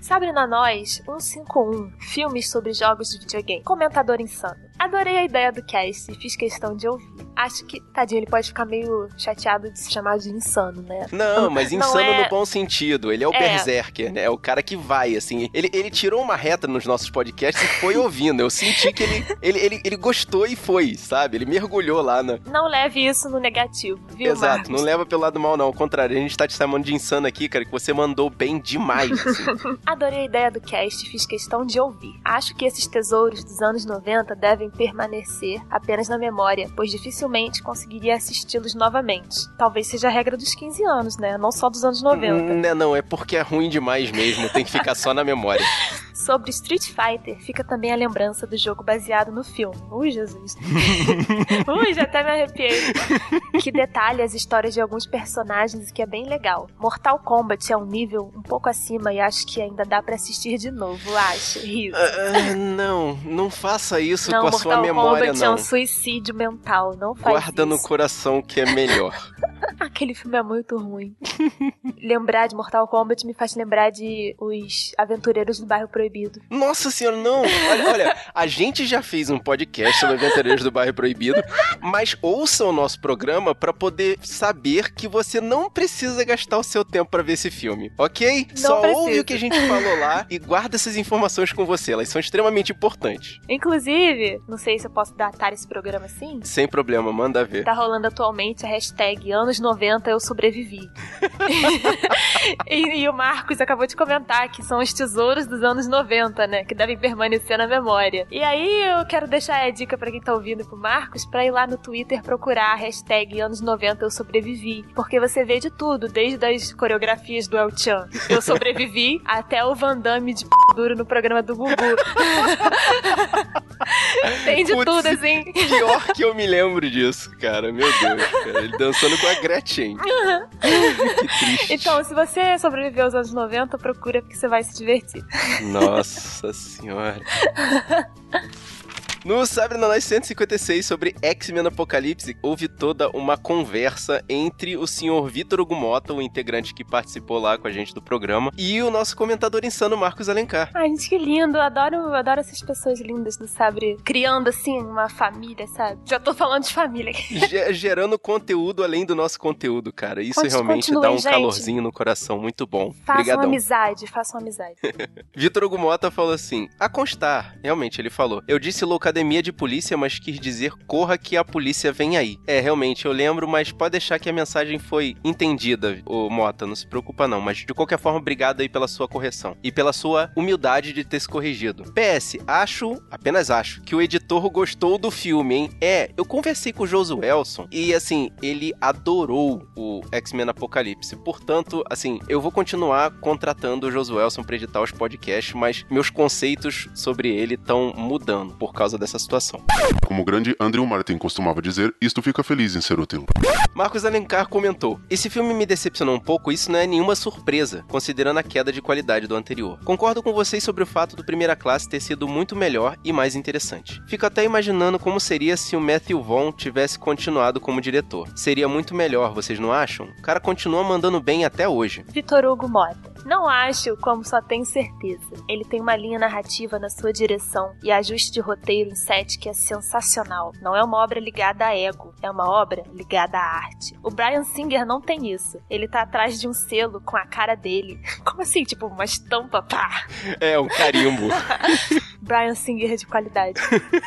S8: Sabrina Nós, 151, filmes sobre jogos de videogame. Comentador insano. Adorei a ideia do cast e fiz questão de ouvir. Acho que, tadinho, ele pode ficar meio chateado de se chamar de insano, né?
S4: Não, mas
S8: Não
S4: insano
S8: é-
S4: no bom sentido. Ele é o
S8: É.
S4: berserker, né? É o cara que vai, assim. Ele, ele tirou uma reta nos nossos podcasts e foi ouvindo. Eu senti que ele, ele, ele, ele gostou e foi, sabe? Ele mergulhou lá na.
S8: Não leve isso no negativo, viu,
S4: Exato,
S8: Marcos?
S4: não leva pelo lado mal, não. Ao contrário, a gente tá te chamando de insano aqui, cara, que você mandou bem demais. assim.
S8: Adorei a ideia do cast e fiz questão de ouvir. Acho que esses tesouros dos anos 90 devem permanecer apenas na memória, pois dificilmente conseguiria assisti-los novamente. Talvez seja a regra dos 15 anos, né? Não só dos anos 90.
S4: Não, não, é porque é ruim demais mesmo. Tem que ficar só na memória.
S8: Sobre Street Fighter, fica também a lembrança do jogo baseado no filme. Ui, Jesus. Ui, já até me arrepiei. Que detalha as histórias de alguns personagens, que é bem legal. Mortal Kombat é um nível um pouco acima e acho que ainda dá pra assistir de novo, acho. Riso.
S4: Ah, não, não faça isso
S8: não,
S4: com a
S8: Mortal
S4: sua memória,
S8: Kombat é
S4: não.
S8: um suicídio mental, não faz
S4: Guarda no
S8: isso.
S4: coração que é melhor.
S8: Aquele filme é muito ruim. lembrar de Mortal Kombat me faz lembrar de os aventureiros do bairro proibido.
S4: Nossa senhora, não! Olha, olha, a gente já fez um podcast sobre aventureiros do bairro proibido, mas ouça o nosso programa pra poder saber que você não precisa gastar o seu tempo pra ver esse filme, ok?
S8: Não
S4: Só
S8: precisa.
S4: ouve o que a gente falou lá e guarda essas informações com você, elas são extremamente importantes.
S8: Inclusive, não sei se eu posso datar esse programa assim.
S4: Sem problema, manda ver.
S8: Tá rolando atualmente a hashtag anos 90 eu sobrevivi. e, e o Marcos acabou de comentar que são os tesouros dos anos 90, né? Que devem permanecer na memória. E aí eu quero deixar a dica pra quem tá ouvindo pro Marcos pra ir lá no Twitter procurar a hashtag anos 90 eu sobrevivi. Porque você vê de tudo, desde as coreografias do El Chan, eu sobrevivi, até o Van Damme de p duro no programa do Gugu. Tem de
S4: Putz,
S8: tudo, assim.
S4: Pior que eu me lembro disso, cara. Meu Deus, cara. Ele dançando com a Gretchen. que triste.
S8: Então, se você sobreviveu aos anos 90, procura porque você vai se divertir.
S4: Nossa senhora. No Sabre na Nós 156 sobre X-Men Apocalipse, houve toda uma conversa entre o senhor Vitor Gumota, o integrante que participou lá com a gente do programa, e o nosso comentador insano Marcos Alencar.
S8: Ai, gente, que lindo. Eu adoro, eu adoro essas pessoas lindas do Sabre. Criando, assim, uma família, sabe? Já tô falando de família
S4: gerando conteúdo além do nosso conteúdo, cara. Isso
S8: Conte-
S4: realmente dá um
S8: gente.
S4: calorzinho no coração muito bom.
S8: Façam
S4: Obrigadão.
S8: amizade, façam amizade.
S4: Vitor Hugo Mota falou assim: a constar, realmente ele falou. Eu disse loucademia de polícia, mas quis dizer corra que a polícia vem aí. É, realmente, eu lembro, mas pode deixar que a mensagem foi entendida, ô Mota, não se preocupa não. Mas de qualquer forma, obrigado aí pela sua correção. E pela sua humildade de ter se corrigido. PS, acho, apenas acho, que o editor gostou do filme, hein? É, eu conversei com o Josuelson e assim, ele adorou o X-Men Apocalipse. Portanto, assim, eu vou continuar contratando o Josuelson pra editar os podcasts, mas meus conceitos sobre ele estão mudando por causa dessa situação.
S9: Como o grande Andrew Martin costumava dizer, isto fica feliz em ser útil.
S4: Marcos Alencar comentou: Esse filme me decepcionou um pouco, isso não é nenhuma surpresa, considerando a queda de qualidade do anterior. Concordo com vocês sobre o fato do Primeira Classe ter sido muito melhor e mais interessante. Fico até imaginando como seria se o Matthew Vaughn tivesse continuado como diretor. Seria muito melhor, vocês não acham? O cara continua mandando bem até hoje.
S8: Vitor Hugo Mota. Não acho, como só tenho certeza. Ele tem uma linha narrativa na sua direção e ajuste de roteiro em set que é sensacional. Não é uma obra ligada a ego, é uma obra ligada à arte. O Brian Singer não tem isso. Ele tá atrás de um selo com a cara dele. Como assim? Tipo, uma estampa, pá!
S4: É, um carimbo.
S8: Brian Singer de qualidade.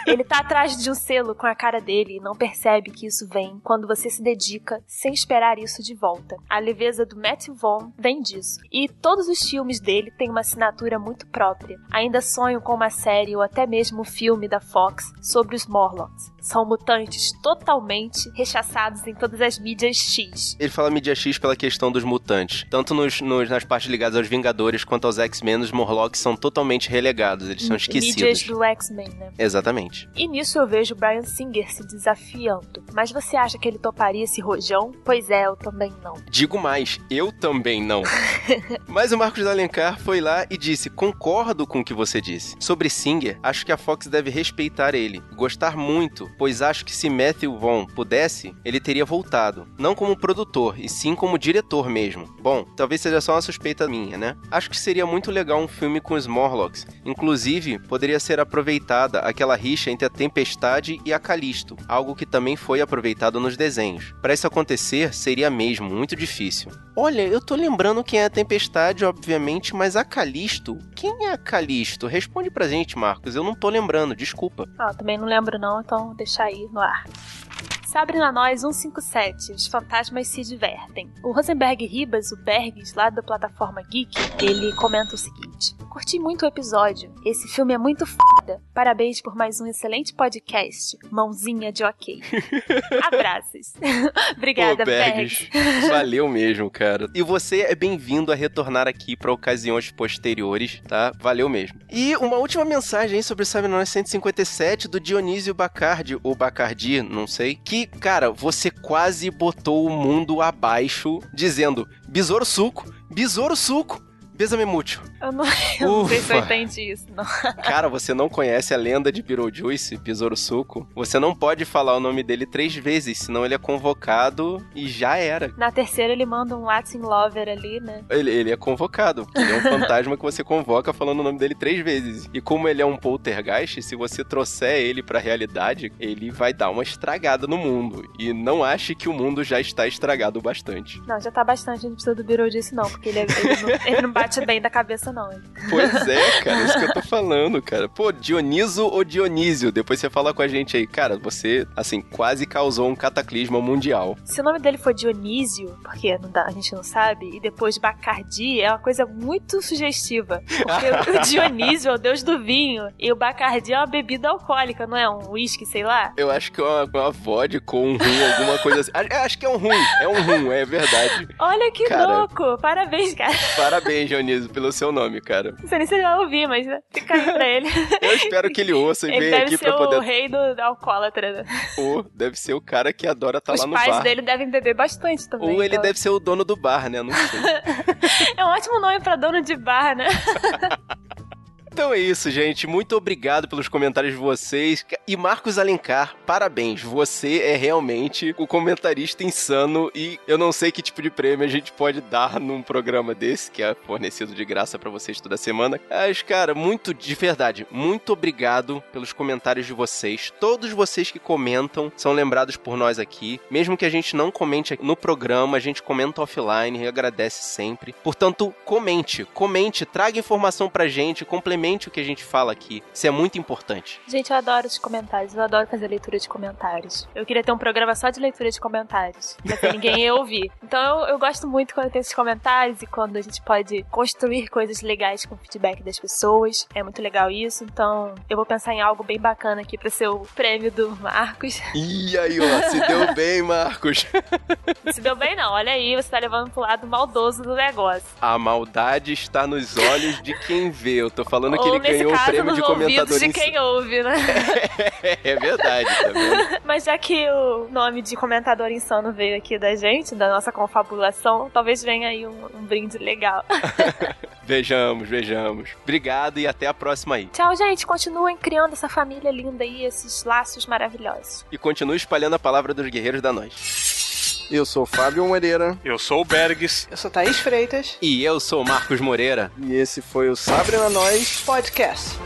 S8: Ele tá atrás de um selo com a cara dele e não percebe que isso vem quando você se dedica sem esperar isso de volta. A leveza do Matt Vaughn vem disso. E todos os filmes dele têm uma assinatura muito própria. Ainda sonho com uma série ou até mesmo um filme da Fox sobre os Morlocks. São mutantes totalmente rechaçados em todas as mídias X.
S4: Ele fala mídia X pela questão dos mutantes. Tanto nos, nos- nas partes ligadas aos Vingadores quanto aos X-Men, os Morlocks são totalmente relegados. Eles são
S8: Mídias
S4: esquecidos.
S8: do X-Men, né?
S4: Exatamente.
S8: E nisso eu vejo Brian Singer se desafiando. Mas você acha que ele toparia esse rojão? Pois é, eu também não.
S4: Digo mais, eu também não. Mas o Marcos Alencar foi lá e disse: Concordo com o que você disse. Sobre Singer, acho que a Fox deve respeitar ele, gostar muito, pois acho que se Matthew Vaughn pudesse, ele teria voltado. Não como produtor, e sim como diretor mesmo. Bom, talvez seja só uma suspeita minha, né? Acho que seria muito legal um filme com os Morlocks. Inclusive, poderia ser aproveitada aquela rixa entre a Tempestade e a Calisto, algo que também foi aproveitado nos desenhos. Para isso acontecer, seria mesmo muito difícil. Olha, eu tô lembrando quem é a Tempestade, obviamente, mas a Calisto? Quem é a Calisto? Responde pra gente, Marcos. Eu não tô lembrando, desculpa.
S8: Ah, também não lembro não, então deixa aí no ar. Sabrina Nós 157, os fantasmas se divertem. O Rosenberg Ribas, o Bergs, lá da plataforma Geek, ele comenta o seguinte: Curti muito o episódio. Esse filme é muito foda. Parabéns por mais um excelente podcast. Mãozinha de ok. Abraços. Obrigada,
S4: Ô, Bergs.
S8: Bergs.
S4: Valeu mesmo, cara. E você é bem-vindo a retornar aqui para ocasiões posteriores, tá? Valeu mesmo. E uma última mensagem sobre o Nós 157 do Dionísio Bacardi, ou Bacardi, não sei, que, cara, você quase botou o mundo abaixo dizendo besouro suco, besouro suco, Besame mútil.
S8: Eu não, eu não sei se eu entendi isso, não.
S4: Cara, você não conhece a lenda de Beetlejuice, Besouro Suco? Você não pode falar o nome dele três vezes, senão ele é convocado e já era.
S8: Na terceira ele manda um Latin Lover ali, né?
S4: Ele, ele é convocado. Ele é um fantasma que você convoca falando o nome dele três vezes. E como ele é um poltergeist, se você trouxer ele pra realidade, ele vai dar uma estragada no mundo. E não ache que o mundo já está estragado bastante.
S8: Não, já tá bastante, não precisa do Beetlejuice não, porque ele, é- ele não, ele não bate bem da cabeça não.
S4: Pois é, cara, isso que eu tô falando, cara. Pô, Dioniso ou Dionísio? Depois você fala com a gente aí. Cara, você, assim, quase causou um cataclisma mundial.
S8: Se o nome dele for Dionísio, porque dá- a gente não sabe, e depois Bacardi, é uma coisa muito sugestiva. Porque o Dionísio é o deus do vinho, e o Bacardi é uma bebida alcoólica, não é? Um uísque, sei lá.
S4: Eu acho que é uma, uma vodka ou um rum, alguma coisa assim. Eu acho que é um rum, é um rum, é verdade.
S8: Olha que
S4: Cara.
S8: louco! Parabéns, cara.
S4: Parabéns, Dionísio, pelo seu nome, cara.
S8: Não sei nem se ele vai ouvir, mas fica aí pra ele.
S4: Eu espero que ele ouça e
S8: Ele
S4: venha
S8: deve
S4: aqui
S8: ser
S4: pra
S8: o
S4: poder.
S8: rei do, da alcoólatra. né?
S4: Ou deve ser o cara que adora estar
S8: Os
S4: lá no
S8: pais
S4: bar.
S8: dele devem beber bastante também.
S4: Ou ele
S8: então.
S4: deve ser o dono do bar, né? Não sei.
S8: É um ótimo nome pra dono de bar, né?
S4: Então é isso, gente. Muito obrigado pelos comentários de vocês. E Marcos Alencar, parabéns. Você é realmente o comentarista insano e eu não sei que tipo de prêmio a gente pode dar num programa desse, que é fornecido de graça pra vocês toda semana. Mas, cara, muito de verdade, muito obrigado pelos comentários de vocês. Todos vocês que comentam são lembrados por nós aqui. Mesmo que a gente não comente no programa, a gente comenta offline e agradece sempre. Portanto, comente, comente, traga informação pra gente, complemente o que a gente fala aqui. Isso é muito importante.
S8: Gente, eu adoro os comentários, eu adoro fazer leitura de comentários. Eu queria ter um programa só de leitura de comentários, mas ninguém ia ouvir. Então eu, eu gosto muito quando tem esses comentários e quando a gente pode construir coisas legais com o feedback das pessoas. É muito legal isso, então eu vou pensar em algo bem bacana aqui pra ser o prêmio do Marcos.
S4: E aí, ó, se deu bem, Marcos.
S8: Se deu bem não, olha aí, você tá levando pro lado maldoso do negócio.
S4: A maldade está nos olhos de quem vê. Eu tô falando que
S8: Ou
S4: ele
S8: nesse
S4: ganhou o prêmio de
S8: ouvidos
S4: comentador
S8: de quem ouve, né?
S4: É verdade, tá vendo?
S8: Mas já que o nome de comentador insano veio aqui da gente, da nossa confabulação, talvez venha aí um, um brinde legal.
S4: Vejamos, vejamos. Obrigado e até a próxima aí.
S8: Tchau, gente. Continuem criando essa família linda aí, esses laços maravilhosos.
S4: E continue espalhando a palavra dos guerreiros da nós.
S1: Eu sou o Fábio Moreira.
S2: Eu sou o Bergs.
S3: Eu sou Thaís Freitas.
S4: E eu sou o Marcos Moreira.
S1: E esse foi o Sabrina Nós.
S3: Podcast.